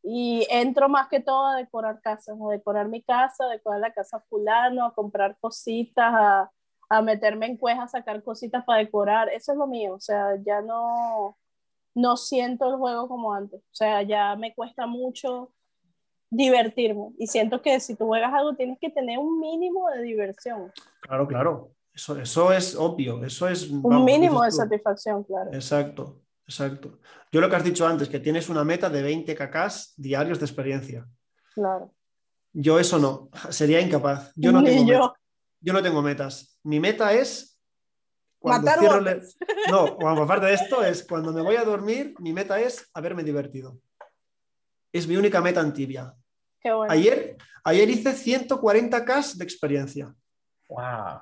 y entro más que todo a decorar casas, a decorar mi casa, a decorar la casa fulano, a comprar cositas, a, a meterme en cuejas, a sacar cositas para decorar, eso es lo mío, o sea, ya no, no siento el juego como antes, o sea, ya me cuesta mucho divertirme y siento que si tú juegas algo tienes que tener un mínimo de diversión, Claro, claro. Eso, eso es obvio. Eso es. un vamos, mínimo de satisfacción, claro. Exacto, exacto. Yo lo que has dicho antes, que tienes una meta de 20 cacas diarios de experiencia. Claro. Yo eso no, sería incapaz. Yo no Ni tengo yo. metas. Yo no tengo metas. Mi meta es cuando Matar cierro le- No, bueno, aparte de esto es cuando me voy a dormir, mi meta es haberme divertido. Es mi única meta en tibia. Qué bueno. Ayer, ayer hice 140k de experiencia. Wow.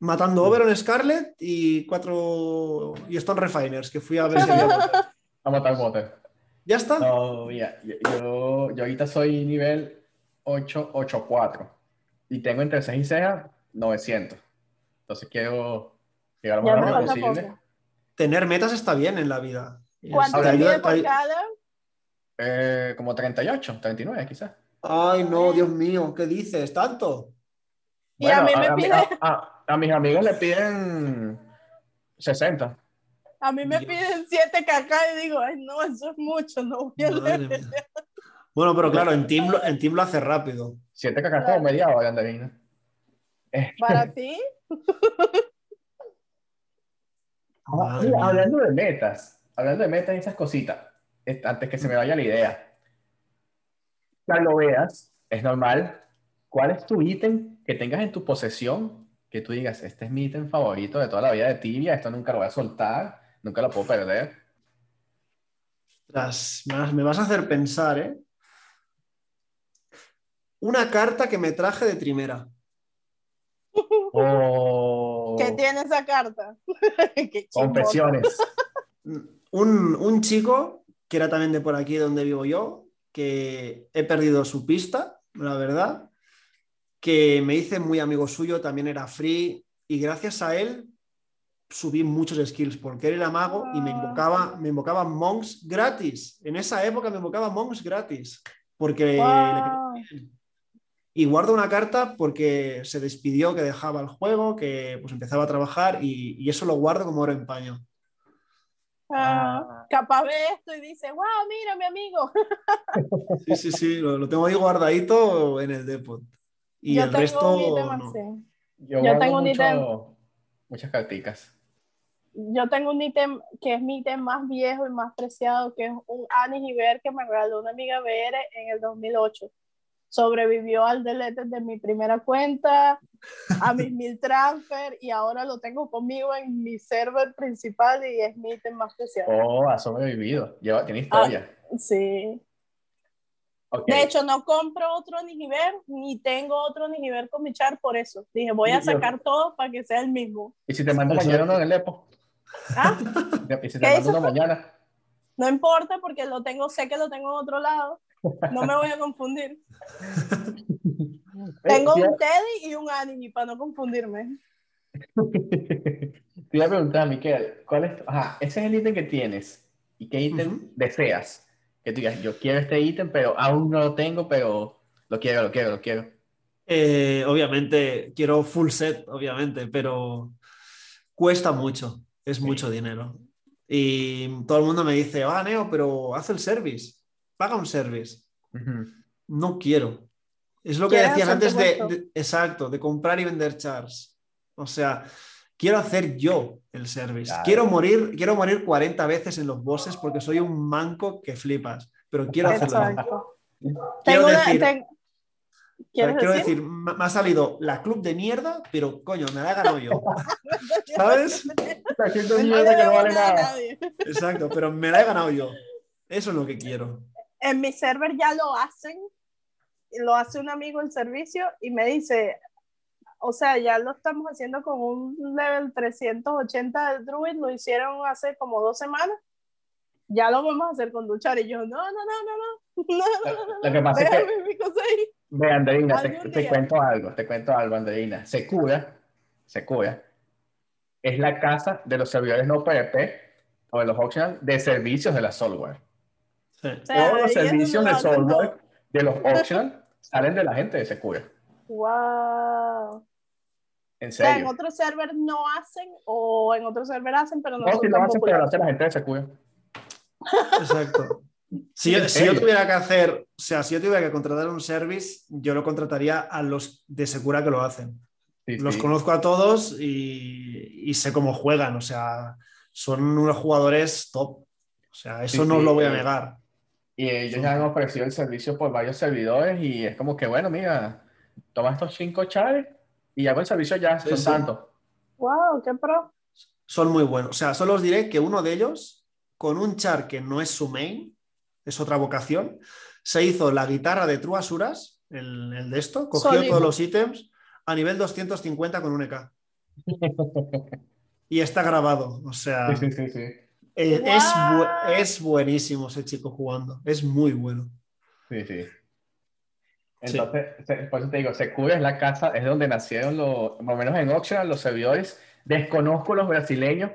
Matando Oberon Scarlet y cuatro y Stone Refiners, que fui a ver si había. A matar botes. ¿Ya está? No, mira, yo, yo, yo ahorita soy nivel 884 y tengo entre 6 y 6 900. Entonces quiero llegar lo más rápido posible. poco. Tener metas está bien en la vida. ¿Cuánto te ayuda- por cada? Eh, como 38, 39 quizás. Ay, no, Dios mío, ¿qué dices? ¿Tanto? Y a mí me a, pide- a- a- a mis amigos le piden 60. A mí me Dios. piden 7 cacá y digo, ay, no, eso es mucho, no voy a leer. Bueno, pero claro, en Team, lo, en Team lo hace rápido. 7 cacas como media hora, Andreina. Para ti, hablando de metas, hablando de metas y esas cositas, antes que se me vaya la idea, cuando veas, es normal, ¿cuál es tu ítem que tengas en tu posesión? Que tú digas, este es mi ítem favorito de toda la vida de tibia, esto nunca lo voy a soltar, nunca lo puedo perder. Ostras, me vas- a hacer pensar, ¿eh? Una carta que me traje de Trimera. O ¿qué tiene esa carta? Qué confesiones. Un, un chico que era también de por aquí donde vivo yo, que he perdido su pista, la verdad, que me hice muy amigo suyo, también era free, y gracias a él subí muchos skills, porque él era mago y me invocaba, me invocaba monks gratis. En esa época me invocaba monks gratis, porque le- y guardo una carta porque se despidió que dejaba el juego, que pues empezaba a trabajar y, y eso lo guardo como oro en paño. Ah, capaz ve esto y dice, wow, mira mi amigo. Sí, sí, sí, lo, lo tengo ahí guardadito en el depot. Y Yo el tengo resto un ítem no. Yo, tengo un mucho- ítem. muchas carticas. Yo tengo un ítem que es mi ítem más viejo y más preciado, que es un Anis Iber que me regaló una amiga BR en el 2008. Sobrevivió al delete de mi primera cuenta, a mis mil transfer y ahora lo tengo conmigo en mi server principal y es mi ítem más preciado. Oh, ha sobrevivido. Lleva, tiene historia. Sí. Ok. De hecho, no compro otro Nigiver ni tengo otro Nigiver con mi char por eso. Dije, voy a sacar todo para que sea el mismo. ¿Y si te mando mañana uno en el Epo? ¿Ah? ¿Y si te ¿Qué mando uno mañana? No importa porque lo tengo, sé que lo tengo en otro lado. No me voy a confundir. Tengo Eh, un Teddy y un Annie para no confundirme. Te iba a preguntar, Miquel, ¿cuál es? Ajá, ese es el ítem que tienes. ¿Y qué ítem Ujú. deseas? Que tú digas, yo quiero este ítem, pero aún no lo tengo, pero lo quiero, lo quiero, lo quiero. Eh, obviamente, quiero full set, obviamente, pero cuesta mucho, es Sí. mucho dinero. Y todo el mundo me dice, ah, Neo, pero haz el service, paga un service. No quiero. Es lo que ¿Quieres decías antes de, exacto, de comprar y vender chars. O sea, quiero hacer yo el service. Claro. Quiero morir, quiero morir 40 veces en los bosses porque soy un manco que flipas, pero quiero hacerlo. Quiero Tengo una- decir, ten- ¿Quieres quiero decir? decir, me ha salido la club de mierda, pero coño, me la he ganado yo. ¿Sabes? Está haciendo No le mierda que no vale nada. Exacto, pero me la he ganado yo. Eso es lo que quiero en mi server ya lo hacen, lo hace un amigo el servicio y me dice, o sea, ya lo estamos haciendo con un level 380 del Druid, lo hicieron hace como dos semanas, ya lo vamos a hacer con Duchar. Y yo, no, no, no, no, no, no, no, Lo que pasa es que, ve, Andreina, te, te, cuento algo, te cuento algo, Andreina. Secura, Secura, es la casa de los servidores no PvP o de los optional de servicios de la software. Sí. O sea, Todos los servicios de software todo. de los optional salen de la gente de Secura. Wow. En O sea, en serio. otros servers no hacen o en otros servers hacen, pero no, No, son si lo hacen, pero lo populares. hace la gente de Secura. Exacto. Si yo, ¿En si yo serio? tuviera que hacer, o sea, si yo tuviera que contratar un service, yo lo contrataría a los de Secura que lo hacen. Sí, Los sí. conozco a todos y, y sé cómo juegan, o sea, son unos jugadores top. O sea, eso Sí, no sí, lo voy a eh, negar. Y ellos ya han ofrecido el servicio por varios servidores y es como que, bueno, mira, toma estos cinco chaves y hago el servicio ya, Sí, son sí. tantos. Wow, qué pro. Son muy buenos. O sea, solo os diré que uno de ellos, con un char que no es su main, es otra vocación, se hizo la guitarra de Truasuras, el, el de esto, cogió todos los ítems a nivel 250 con un EK. Y está grabado. O sea, Sí, sí, sí, sí. Eh, es, bu- es buenísimo ese chico jugando. Es muy bueno. Sí, sí. Entonces, se- por eso te digo, Secura es la casa, es donde nacieron los, por lo menos en Optional, los servidores. Desconozco los brasileños,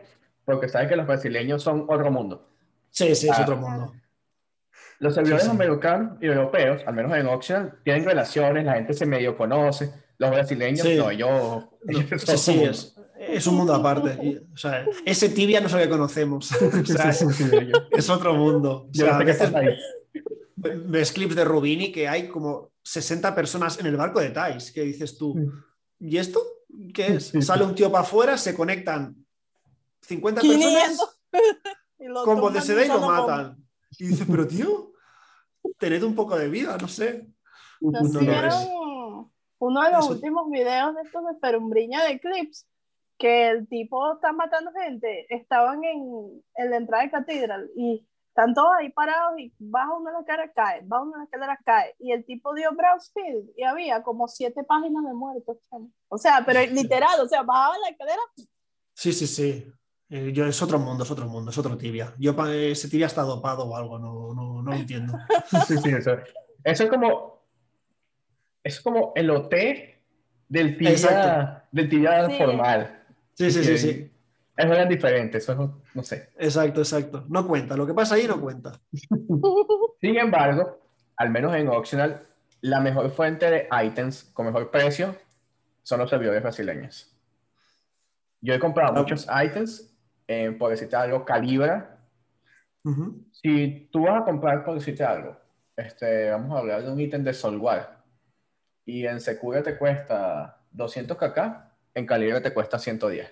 porque sabes que los brasileños son otro mundo. Sí, sí, es Ah. otro mundo. Los servidores Sí, sí. americanos y europeos, al menos en Optional, tienen relaciones, la gente se medio conoce, Los brasileños, Sí. no, ellos. ellos Sí, son sí, como- es, es un mundo aparte. Y, o sea, ese tibia no es lo que conocemos. O sea, Sí, sí, sí, ellos- es otro mundo. O yo sea, a veces ves clips de Rubini que hay como 60 personas en el barco de Thais. que dices tú? ¿Y esto? ¿Qué es? Sale un tío para afuera, se conectan 50 personas, 500. Y lo combo de seda y lo como- matan. Y dices, pero tío, tened un poco de vida, no sé. ¿No No, no, vieron es- uno de los eso- últimos videos de estos de Ferumbriña de clips? Que el tipo está matando gente. Estaban en, en la entrada de Catedral y están todos ahí parados y baja una de las escaleras, cae, baja una de las escaleras, cae. Y el tipo dio Brownsfield y había como siete páginas de muertos. O sea, pero literal, o sea, bajaba la escalera. Sí, sí, sí. Eh, yo, es otro mundo, es otro mundo, es otro tibia. Yo ese tibia está dopado o algo, no, no, no entiendo. Sí, sí, eso. Eso es como. Es como el OT del tibia, del tibia Sí. formal. Sí, sí, sí, sí. Es diferente, eso es, no sé. Exacto, exacto. No cuenta, lo que pasa ahí no cuenta. Sin embargo, al menos en Optional, la mejor fuente de items con mejor precio son los servidores brasileños. Yo he comprado Ah. muchos items, eh, por decirte algo, Calibra. Si tú vas a comprar, por decirte algo, este, vamos a hablar de un ítem de Solwar y en Secura te cuesta 200 kk, en Calibra te cuesta 110.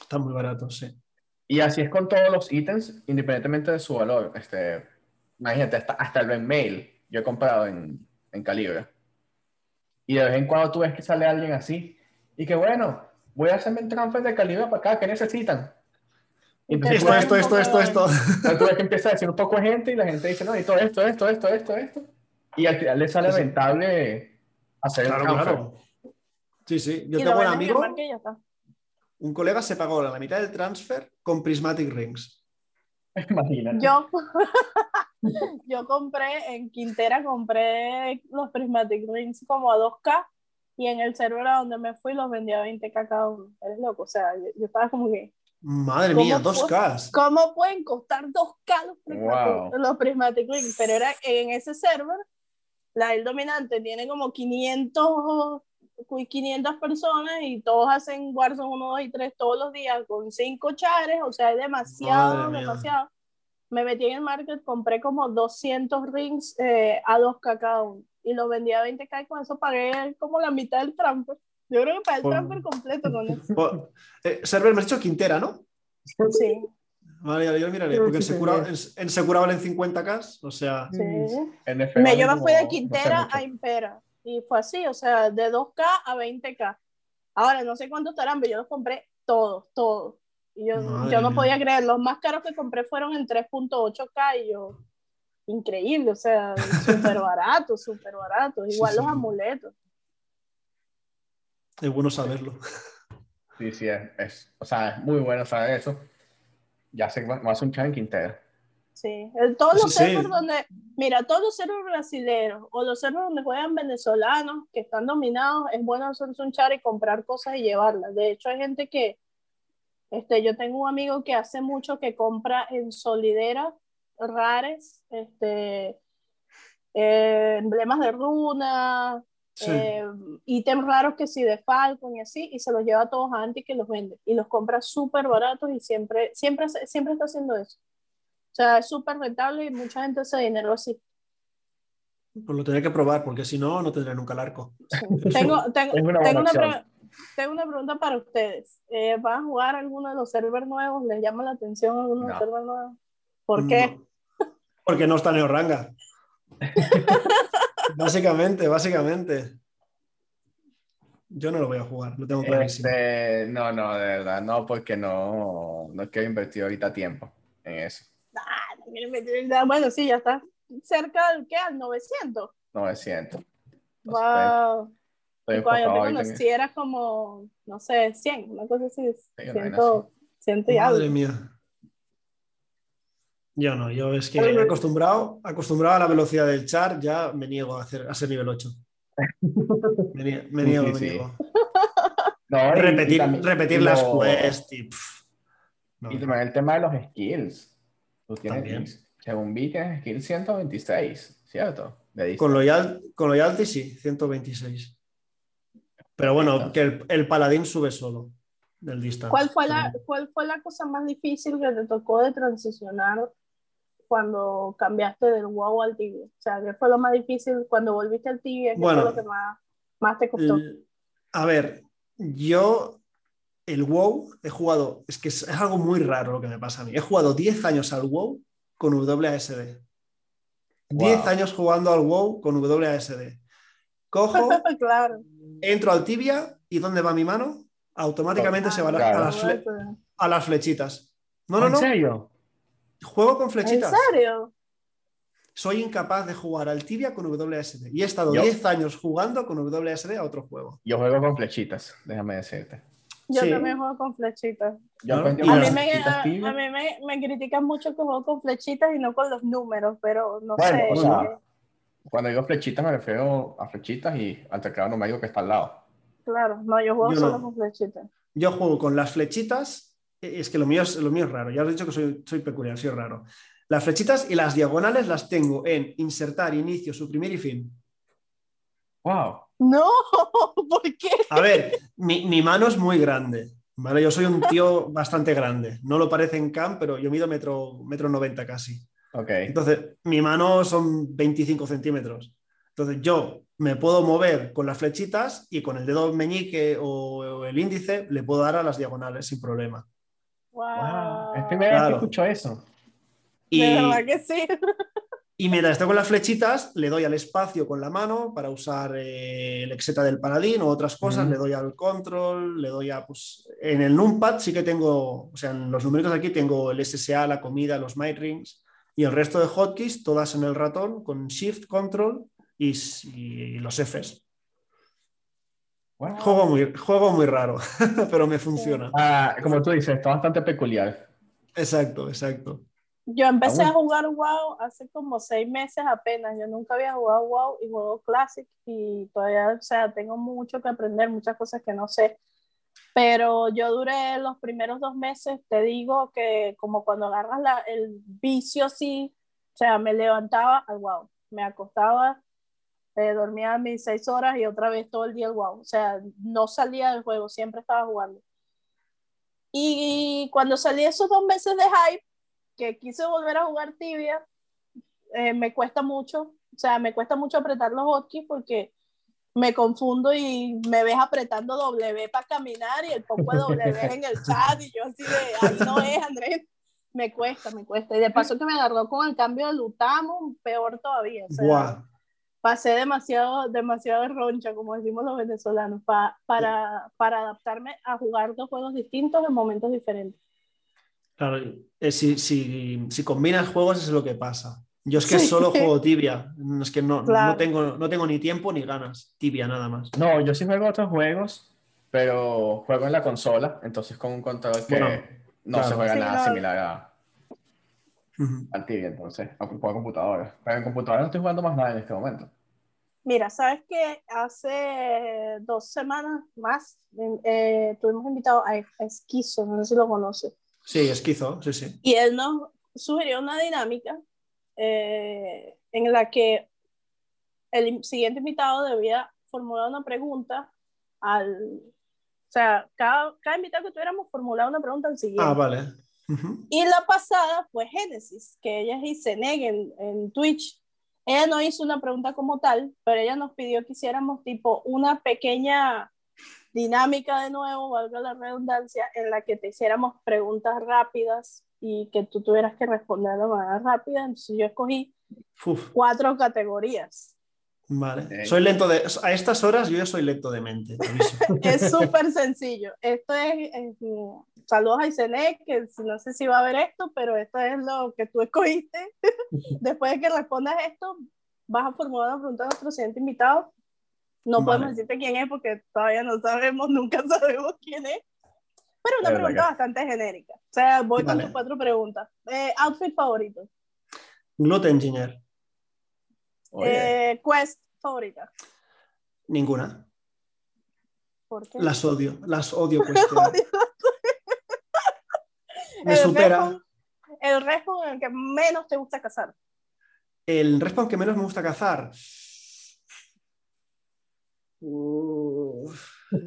Está muy barato, sí. Y así es con todos los ítems, independientemente de su valor. Este, imagínate, hasta, hasta el mail yo he comprado en, en Calibra. Y de vez en cuando tú ves que sale alguien así. Y que bueno, voy a hacerme el transfer de Calibra para acá, ¿qué necesitan? Y entonces, Esto, esto, esto, esto, esto. entonces tú ves que empieza a decir un poco de gente y la gente dice, no, y todo esto, esto, esto, esto, esto. Y al final le sale rentable hacer el Claro, transfer. claro. Sí, sí. Yo tengo un el amigo, un colega se pagó la mitad del transfer con Prismatic Rings. Imagínate. Yo, yo compré en Quintera, compré los Prismatic Rings como a 2K y en el server a donde me fui los vendía a 20K cada uno. Eres loco, o sea, yo, yo estaba como que, Madre ¿Cómo mía, fue? 2K. ¿cómo pueden costar 2K los Prismatic, Wow. los Prismatic Rings? Pero era en ese server, la del dominante tiene como 500, 500 personas y todos hacen Warzone 1, 2 y 3 todos los días con 5 chares, o sea, es demasiado, Madre mía. demasiado. Me metí en el market, compré como 200 rings eh, a 2K cada uno y lo vendí a 20K y con eso pagué como la mitad del transfer. Yo creo que pagué el Por- transfer completo con eso. Eh, server, me has dicho Quintera, ¿no? Sí, Vale, ya, yo miraré, porque en Secura, tenía. en, en Secura valen 50k, o sea, sí. NFL Me, yo me como- fui no de sé Quintera a Impera y fue así, o sea, de 2K a 20K. Ahora, no sé cuántos estarán, pero yo los compré todos, todos. Y yo, Madre yo no mía. podía creer, los más caros que compré fueron en 3.8K y yo, increíble, o sea, súper barato, súper barato. Igual sí. los amuletos. es bueno saberlo. Sí, sí, es, es- o sea, es muy bueno saber eso. Ya sé que va va a ser un chan en Quintera. Sí, El- todos los Sí, servers donde, mira, todos los servers brasileños o los servers donde juegan venezolanos que están dominados, es bueno hacerse un char y comprar cosas y llevarlas. De hecho, hay gente que, este, yo tengo un amigo que hace mucho que compra en solidera rares, este, eh, emblemas de runa, Sí. eh, ítems raros que sí de Falcon y así, y se los lleva a todos a Anti que los vende. Y los compra súper baratos y siempre, siempre, siempre está haciendo eso. O sea, es súper rentable y mucha gente hace dinero así. Pues lo tendré que probar, porque si no, no tendré nunca el arco. Tengo, tengo, una tengo, una pre- tengo una pregunta para ustedes. Eh, ¿Van a jugar alguno de los servers nuevos? ¿Les llama la atención alguno de los servers nuevos? ¿Por qué? No. Porque no está Neoranga. básicamente, básicamente. Yo no lo voy a jugar, lo tengo clarísimo. Este, no, no, de verdad, no, porque no, no quiero invertir ahorita tiempo en eso. Ah, no quiero meter- Bueno, sí, ya está cerca del ¿qué? Al 900. 900. Wow. Estoy Cuando yo te como, no sé, 100, una cosa así. una vaina 100, así. 100 y Madre algo. mía. Yo no, yo es que Pero- acostumbrado, acostumbrado a la velocidad del char, ya me niego a, hacer, a ser nivel 8. Me, nie- me niego, sí, me sí. niego. No, y Repetir, también- repetir las lo- quests y, pff, no, Y también el tema de los skills. Tú También. tienes, según vi, tienes skill 126, ¿cierto? De Con, loyal, con loyalty sí, 126. Pero bueno, que el, el paladín sube solo del distance. ¿Cuál fue, la, ¿Cuál fue la cosa más difícil que te tocó de transicionar cuando cambiaste del WoW al Tibia? O sea, ¿qué fue lo más difícil cuando volviste al Tibia? ¿Qué Bueno. fue lo que más, más te costó? A ver, yo el WoW he jugado, es que es, es algo muy raro lo que me pasa a mí. He jugado 10 años al WoW con WASD. 10 Wow. años jugando al WoW con WASD. Cojo, claro. entro al tibia y ¿dónde va mi mano? Automáticamente se va a, la- Claro. a las fle- a las flechitas. No, no, ¿En no. serio? Juego con ¿En flechitas. serio? Soy incapaz de jugar al tibia con WASD. Y he estado Yo. 10 años jugando con WASD a otro juego. Yo juego con flechitas, déjame decirte. Yo Sí. también juego con flechitas. Yo ¿No? A mí, me, a, tibia. a mí me, me critican mucho que juego con flechitas y no con los números, pero no Bueno, sé. o sea, Cuando digo flechitas me refiero a flechitas y al teclado numérico que está al lado. Claro, no, yo juego Yo solo no. con flechitas. Yo juego con las flechitas. Eh, Es que lo mío es, lo mío es raro. Ya os he dicho que soy, soy peculiar, soy raro. Las flechitas y las diagonales las tengo en insertar, inicio, suprimir y fin. ¡Wow! No, ¿por qué? A ver, mi, mi mano es muy grande. ¿vale? Yo soy un tío bastante grande. No lo parece en cam, pero yo mido metro, metro 90 casi. Ok. Entonces, mi mano son 25 centímetros. Entonces, yo me puedo mover con las flechitas y con el dedo meñique o, o el índice le puedo dar a las diagonales sin problema. Wow. Es primera vez que escucho eso. Y, De verdad que sí. y mientras estoy con las flechitas, le doy al espacio con la mano para usar eh, el exeta del paladín o otras cosas, le doy al control, le doy a, pues, en el numpad sí que tengo, o sea, en los numeritos aquí tengo el SSA, la comida, los might rings y el resto de hotkeys, todas en el ratón con shift, control y, y los Fs. Wow. Juego muy, juego muy raro, pero me funciona. Ah, como tú dices, está bastante peculiar. Exacto, exacto. Yo empecé Aún. a jugar WoW hace como seis meses apenas. Yo nunca había jugado WoW y juego Classic y todavía, o sea, tengo mucho que aprender, muchas cosas que no sé. Pero yo duré los primeros dos meses, te digo que como cuando agarras la, el vicio, sí, o sea, me levantaba al WoW, me acostaba, eh, dormía mis seis horas y otra vez todo el día al WoW. O sea, no salía del juego, siempre estaba jugando. Y cuando salí esos dos meses de hype, que quise volver a jugar tibia, eh, me cuesta mucho, o sea, me cuesta mucho apretar los hotkeys porque me confundo y me ves apretando W para caminar y el poco de W en el chat y yo así de, ahí no es, Andrés. Me cuesta, me cuesta. Y de paso que me agarró con el cambio de Lutamo, peor todavía. O sea, Buah. Pasé demasiado, demasiado de roncha, como decimos los venezolanos, pa- para, para adaptarme a jugar dos juegos distintos en momentos diferentes. Claro, eh, si, si, si combinas juegos es lo que pasa. Yo es que Sí. solo juego tibia, es que no, Claro. no, tengo, no tengo ni tiempo ni ganas, tibia nada más. No, yo sí juego otros juegos, pero juego en la consola, entonces con un control que Bueno, no claro. se juega Sí, nada no. similar a, al Tibia, entonces, a juego computadora. Pero en computadora no estoy jugando más nada en este momento. Mira, sabes que hace dos semanas más eh, tuvimos invitado a Esquizo, no sé si lo conoces, Sí, esquizo, sí, sí. y él nos sugirió una dinámica eh, en la que el siguiente invitado debía formular una pregunta al, o sea, cada, cada invitado que tuviéramos formular una pregunta al siguiente. Ah, vale. Ujú. Y la pasada fue Génesis, que ella es Iseneg en, en Twitch. Ella no hizo una pregunta como tal, pero ella nos pidió que hiciéramos tipo una pequeña dinámica de nuevo, valga la redundancia, en la que te hiciéramos preguntas rápidas y que tú tuvieras que responder de manera rápida. Entonces yo escogí Uf, cuatro categorías. Vale. Soy lento de. A estas horas yo ya soy lento de mente. Es súper sencillo. Esto es, es, saludos a Isenec, que no sé si va a ver esto, pero esto es lo que tú escogiste. Después de que respondas esto, vas a formular una pregunta a nuestro siguiente invitado. No Vale. podemos decirte quién es porque todavía no sabemos, nunca sabemos quién es. Pero una pregunta que- bastante genérica. O sea, voy con Vale. tus cuatro preguntas. Eh, outfit favorito. Gluten Engineer. Eh, quest favorita. Ninguna. ¿Por qué? Las odio. Las odio cuestionar. Me el supera. respawn- el respawn en el que menos te gusta cazar. El respawn que menos me gusta cazar.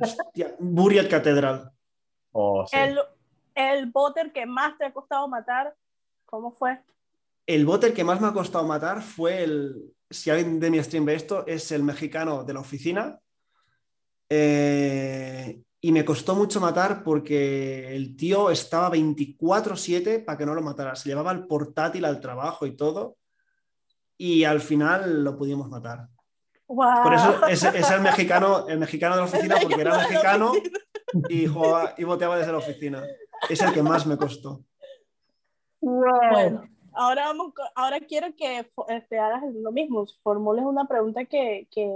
Hostia, Burial Catedral. Oh, sí. El, el boter que más te ha costado matar, ¿cómo fue? El boter que más me ha costado matar fue el. Si alguien de mi stream ve esto, es el mexicano de la oficina. Eh, y me costó mucho matar porque el tío estaba 24-7 para que no lo matara. Se llevaba el portátil al trabajo y todo. Y al final lo pudimos matar. Wow. Por eso es, es el mexicano, el mexicano de la oficina, porque era mexicano y, jugaba, y boteaba desde la oficina. Es el que más me costó. Bueno, ahora, vamos, con- ahora quiero que este, hagas lo mismo, formules una pregunta que, que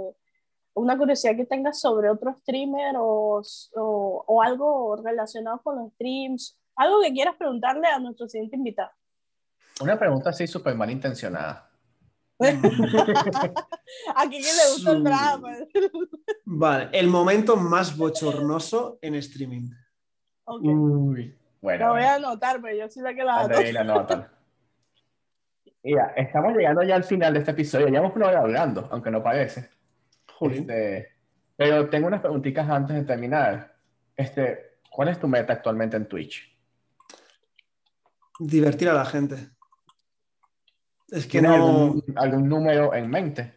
una curiosidad que tengas sobre otro streamer o, o, o algo relacionado con los streams, algo que quieras preguntarle a nuestro siguiente invitado. Una pregunta así súper malintencionada. Aquí que le gusta el Su- drama. Vale, el momento más bochornoso en streaming. Ok. Uy. Bueno, Lo voy a anotar, pero yo soy la que la anoto. Mira, estamos llegando ya al final de este episodio. Llevamos una hora hablando, aunque no parece. Este, pero tengo unas preguntitas antes de terminar. Este, ¿cuál es tu meta actualmente en Twitch? Divertir a la gente. Es que ¿Tienes no. algún, algún número en mente?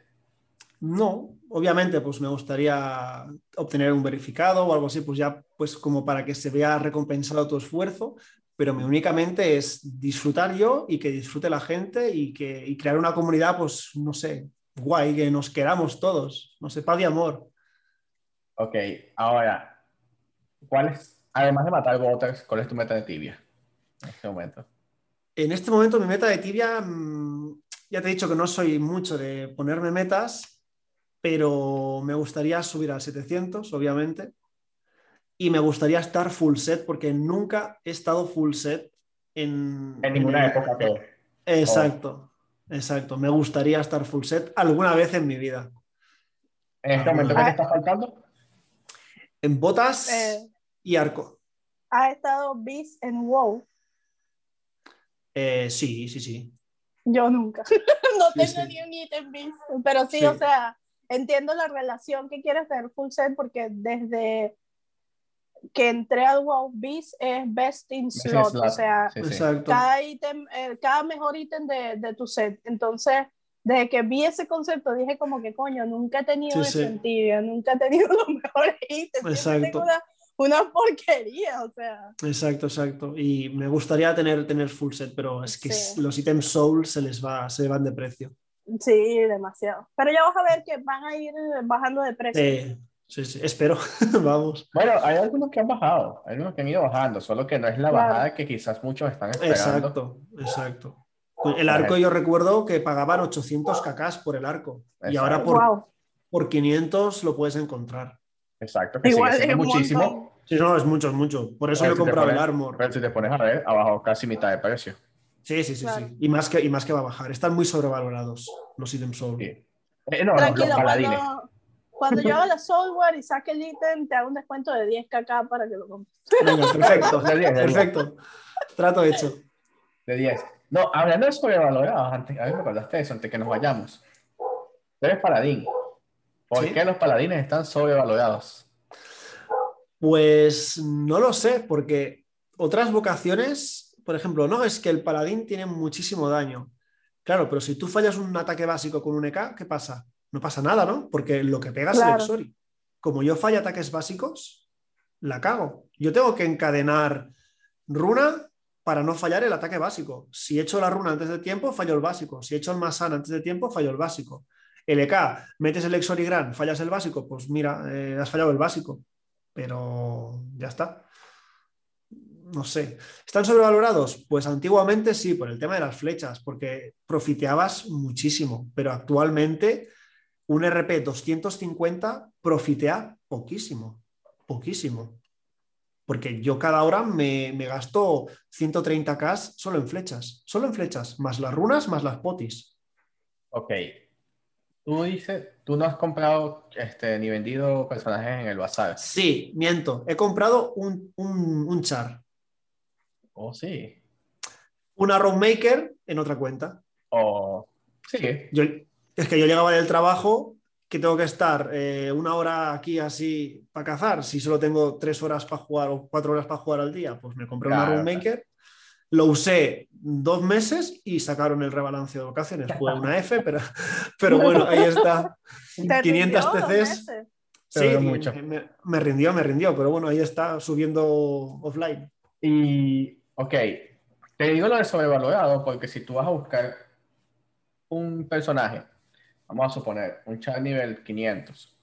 No, obviamente, pues me gustaría obtener un verificado o algo así, pues ya, pues como para que se vea recompensado tu esfuerzo, pero mi únicamente es disfrutar yo y que disfrute la gente y, que, y crear una comunidad, pues no sé, guay, que nos queramos todos, no sé, paz y amor. Ok, ahora, ¿cuál es, además de matar botters, cuál es tu meta de tibia en este momento? En este momento mi meta de tibia, mm, ya te he dicho que no soy mucho de ponerme metas, pero me gustaría subir al 700, obviamente, y me gustaría estar full set porque nunca he estado full set en, En ninguna el- época. Exacto, exacto. Me gustaría estar full set alguna vez en mi vida. En este momento, ¿qué te está faltando? En botas Eh, y arco. ¿Ha estado Beast en WoW? Eh, sí, sí, sí. Yo nunca. no Sí, tengo sí. ni un ítem Beast. Pero sí, Sí. o sea, entiendo la relación que quieres tener full set porque desde que entré al WoW Beast es best in in slot. O slot. sea, Sí, sí. Cada ítem, eh, cada mejor ítem de, de tu set. Entonces, desde que vi ese concepto, dije como que coño, nunca he tenido Sí, tibia, nunca he tenido los mejores ítems. Tengo una, una porquería, o sea. Exacto, exacto. Y me gustaría tener, tener full set, pero es que Sí. los ítems soul se les va, se van de precio. Sí, demasiado. Pero ya vas a ver que van a ir bajando de precio. Eh, sí, sí, espero. Vamos. Bueno, hay algunos que han bajado, hay algunos que han ido bajando, solo que no es la Claro. bajada que quizás muchos están esperando. Exacto, exacto. El arco yo recuerdo que pagaban 800 cacas por el arco. Y ahora por, Wow. por 500 lo puedes encontrar. Exacto, que Igual sigue es muchísimo, montón. Sí, no, es mucho, es mucho. Por eso Pero me he si comprado el armor. pero si te pones a ver, ha bajado casi mitad de precio. Sí, sí, sí, Claro. sí. Y más, que, y más que va a bajar. Están muy sobrevalorados los ítems soul. Sí. Eh, no, no, Tranquilo, los paladines. cuando, cuando yo haga la software y saque el ítem, te hago un descuento de 10 kk para que lo compres. Venga, perfecto. De 10, de 10. perfecto. Trato hecho. De 10. No, hablando de sobrevalorados, antes, a ver, me acordaste de eso, antes que nos vayamos. Tú eres paladín. ¿Por Sí. qué los paladines están sobrevalorados? Pues no lo sé, porque otras vocaciones, por ejemplo, no, es que el paladín tiene muchísimo daño. Claro, pero si tú fallas un ataque básico con un EK, ¿qué pasa? No pasa nada, ¿no? Porque lo que pega es el Exori. Como yo fallo ataques básicos, la cago. Yo tengo que encadenar runa para no fallar el ataque básico. Si echo la runa antes de tiempo, fallo el básico. Si echo el Masan antes de tiempo, fallo el básico. El EK, metes el Exori Gran, fallas el básico, pues mira, eh, has fallado el básico. Pero ya está. No sé. ¿Están sobrevalorados? Pues antiguamente sí, por el tema de las flechas, porque profiteabas muchísimo, pero actualmente un RP 250 profitea poquísimo, poquísimo. Porque yo cada hora me, me gasto 130k solo en flechas, solo en flechas, más las runas, más las potis. Ok. Tú dices, tú no has comprado este, ni vendido personajes en el bazar. Sí, miento, he comprado un, un, un char, Oh, sí. una Maker en otra cuenta. O. Sí. Yo, es que yo llegaba del trabajo que tengo que estar eh, una hora aquí así para cazar, si solo tengo tres horas para jugar o cuatro horas para jugar al día, pues me compré Claro, una Rune Maker, lo usé dos meses y sacaron el rebalanceo de vocaciones. Fue una F, pero, pero bueno, ahí está. ¿Te 500 rindió dos TCs. Sí, mucho. Me, me rindió, me rindió, pero bueno, ahí está subiendo offline. Y, ok, te digo lo de sobrevalorado porque si tú vas a buscar un personaje, vamos a suponer un char nivel 500,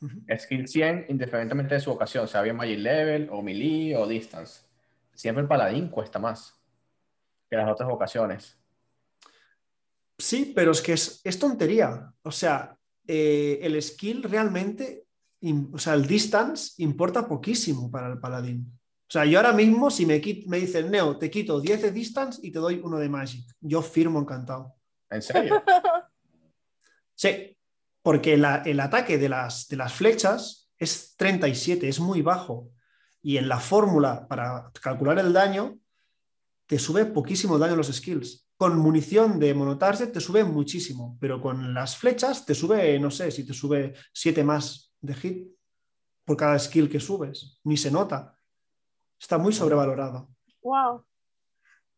Ujú. skill 100, independientemente de su ocasión, sea bien magic level o melee o distance, siempre el paladín cuesta más que las otras vocaciones. Sí, pero es que es, es tontería. O sea, eh, el skill realmente, im- o sea, el distance importa poquísimo para el paladín. O sea, yo ahora mismo, si me, quit- me dicen, Neo, te quito 10 de distance y te doy uno de magic, yo firmo encantado. ¿En serio? Sí, porque la- el ataque de las, de las flechas es 37, es muy bajo. Y en la fórmula para calcular el daño, te sube poquísimo daño los skills. Con munición de monotarget te sube muchísimo, pero con las flechas te sube, no sé, si te sube 7 más de hit por cada skill que subes. Ni se nota. Está muy sobrevalorado. Wow.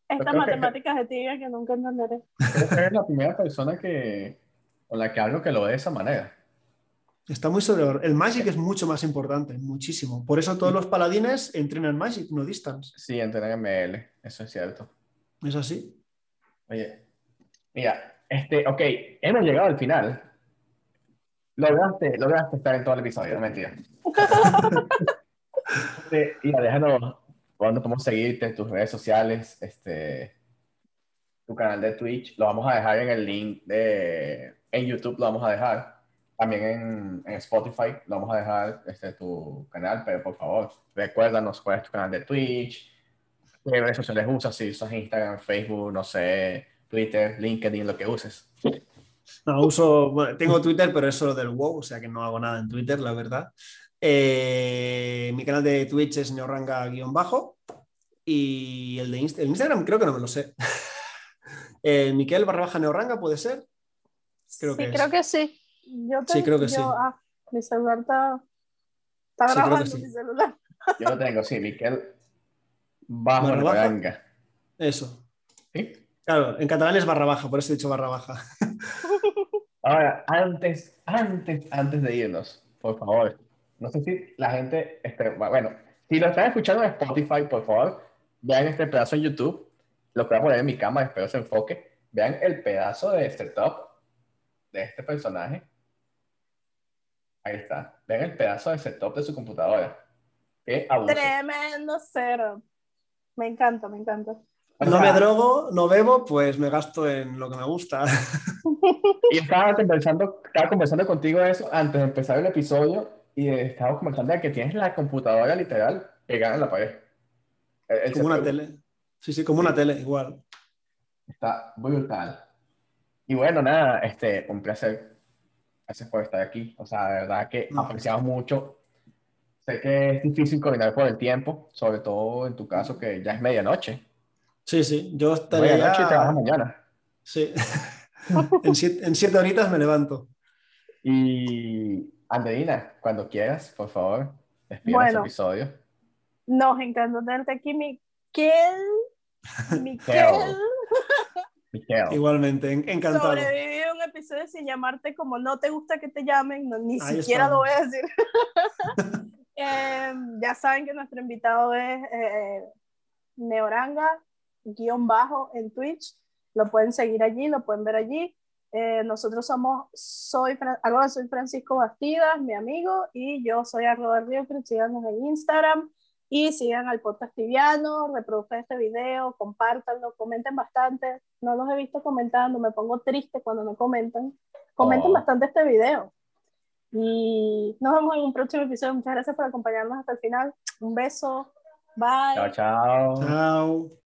Estas matemáticas de tibia que nunca entenderé. Eres la primera persona que, con la que hablo que lo ve de esa manera. Está muy sobrevalorado. El Magic es mucho más importante, muchísimo. Por eso todos los paladines entrenan Magic, no Distance. Sí, entrenar ML, eso es cierto. Es así. Oye, mira, este, ok, hemos llegado al final. Lograste, lograste estar en todo el episodio, no mentira. Este, mira, déjanos, cuando podemos seguirte en tus redes sociales, este, tu canal de Twitch, lo vamos a dejar en el link de, en YouTube lo vamos a dejar, también en, en Spotify lo vamos a dejar, este, tu canal, pero por favor, recuérdanos cuál es tu canal de Twitch, qué redes sociales usas, si usas Instagram, Facebook, no sé, Twitter, LinkedIn, lo que uses. No, uso, bueno, tengo Twitter, pero es solo del WoW, o sea que no hago nada en Twitter, la verdad. Eh, mi canal de Twitch es neorranga-bajo y el de Inst- el Instagram creo que no me lo sé. Eh, Miquel barra baja neorranga puede ser. Creo sí, que es. creo que sí. Yo Sí, creo que yo- sí. Ah, mi celular está, está Sí, creo que grabando sí. mi celular. Yo lo tengo, sí, Miquel bajo Barra baja. Naranja. Eso. ¿Sí? Claro, en catalán es barra baja, por eso he dicho barra baja. Ahora, antes, antes, antes de irnos, por favor, no sé si la gente, este, bueno, si lo están escuchando en Spotify, por favor, vean este pedazo en YouTube, lo que voy a poner en mi cámara, espero se enfoque, vean el pedazo de este top, de este personaje. Ahí está, vean el pedazo de ese top de su computadora. Qué abuso. Tremendo cero. Me encanta, me encanta. O No me drogo, no bebo, pues me gasto en lo que me gusta. Y estaba conversando, estaba conversando contigo de eso antes de empezar el episodio y estaba conversando de que tienes la computadora literal pegada en la pared. El- el Como una tele. Sí, sí, como una tele, igual. Está brutal. Y bueno, nada, este, un placer. Gracias por estar aquí. O sea, de verdad que No. apreciamos mucho. Sé que es difícil coordinar por el tiempo, sobre todo en tu caso que ya es medianoche. Sí, sí, yo estaría Medianoche y trabajas ya... mañana. Sí. en, siete, en siete horitas me levanto. Y Andreina, cuando quieras, por favor, despide Bueno. este episodio. Nos encanta tenerte aquí, Miquel. Miquel. Miquel. Igualmente, en- encantado. Sobreviví un episodio sin llamarte como no te gusta que te llamen, no, ni Ahí siquiera lo voy estamos. a decir. Eh, ya saben que nuestro invitado es eh, Neoranga, guion bajo en Twitch. Lo pueden seguir allí, lo pueden ver allí. Eh, nosotros somos, soy, arroba soy Francisco Bastidas, mi amigo, y yo soy arroba Río en Instagram y sigan al podcast tibiano, reproduzcan este video, compártanlo, comenten bastante. No los he visto comentando, me pongo triste cuando no comentan. Comenten Oh. bastante este video. Y nos vemos en un próximo episodio. Muchas gracias por acompañarnos hasta el final. Un beso. Bye. Chao, chao. Chao.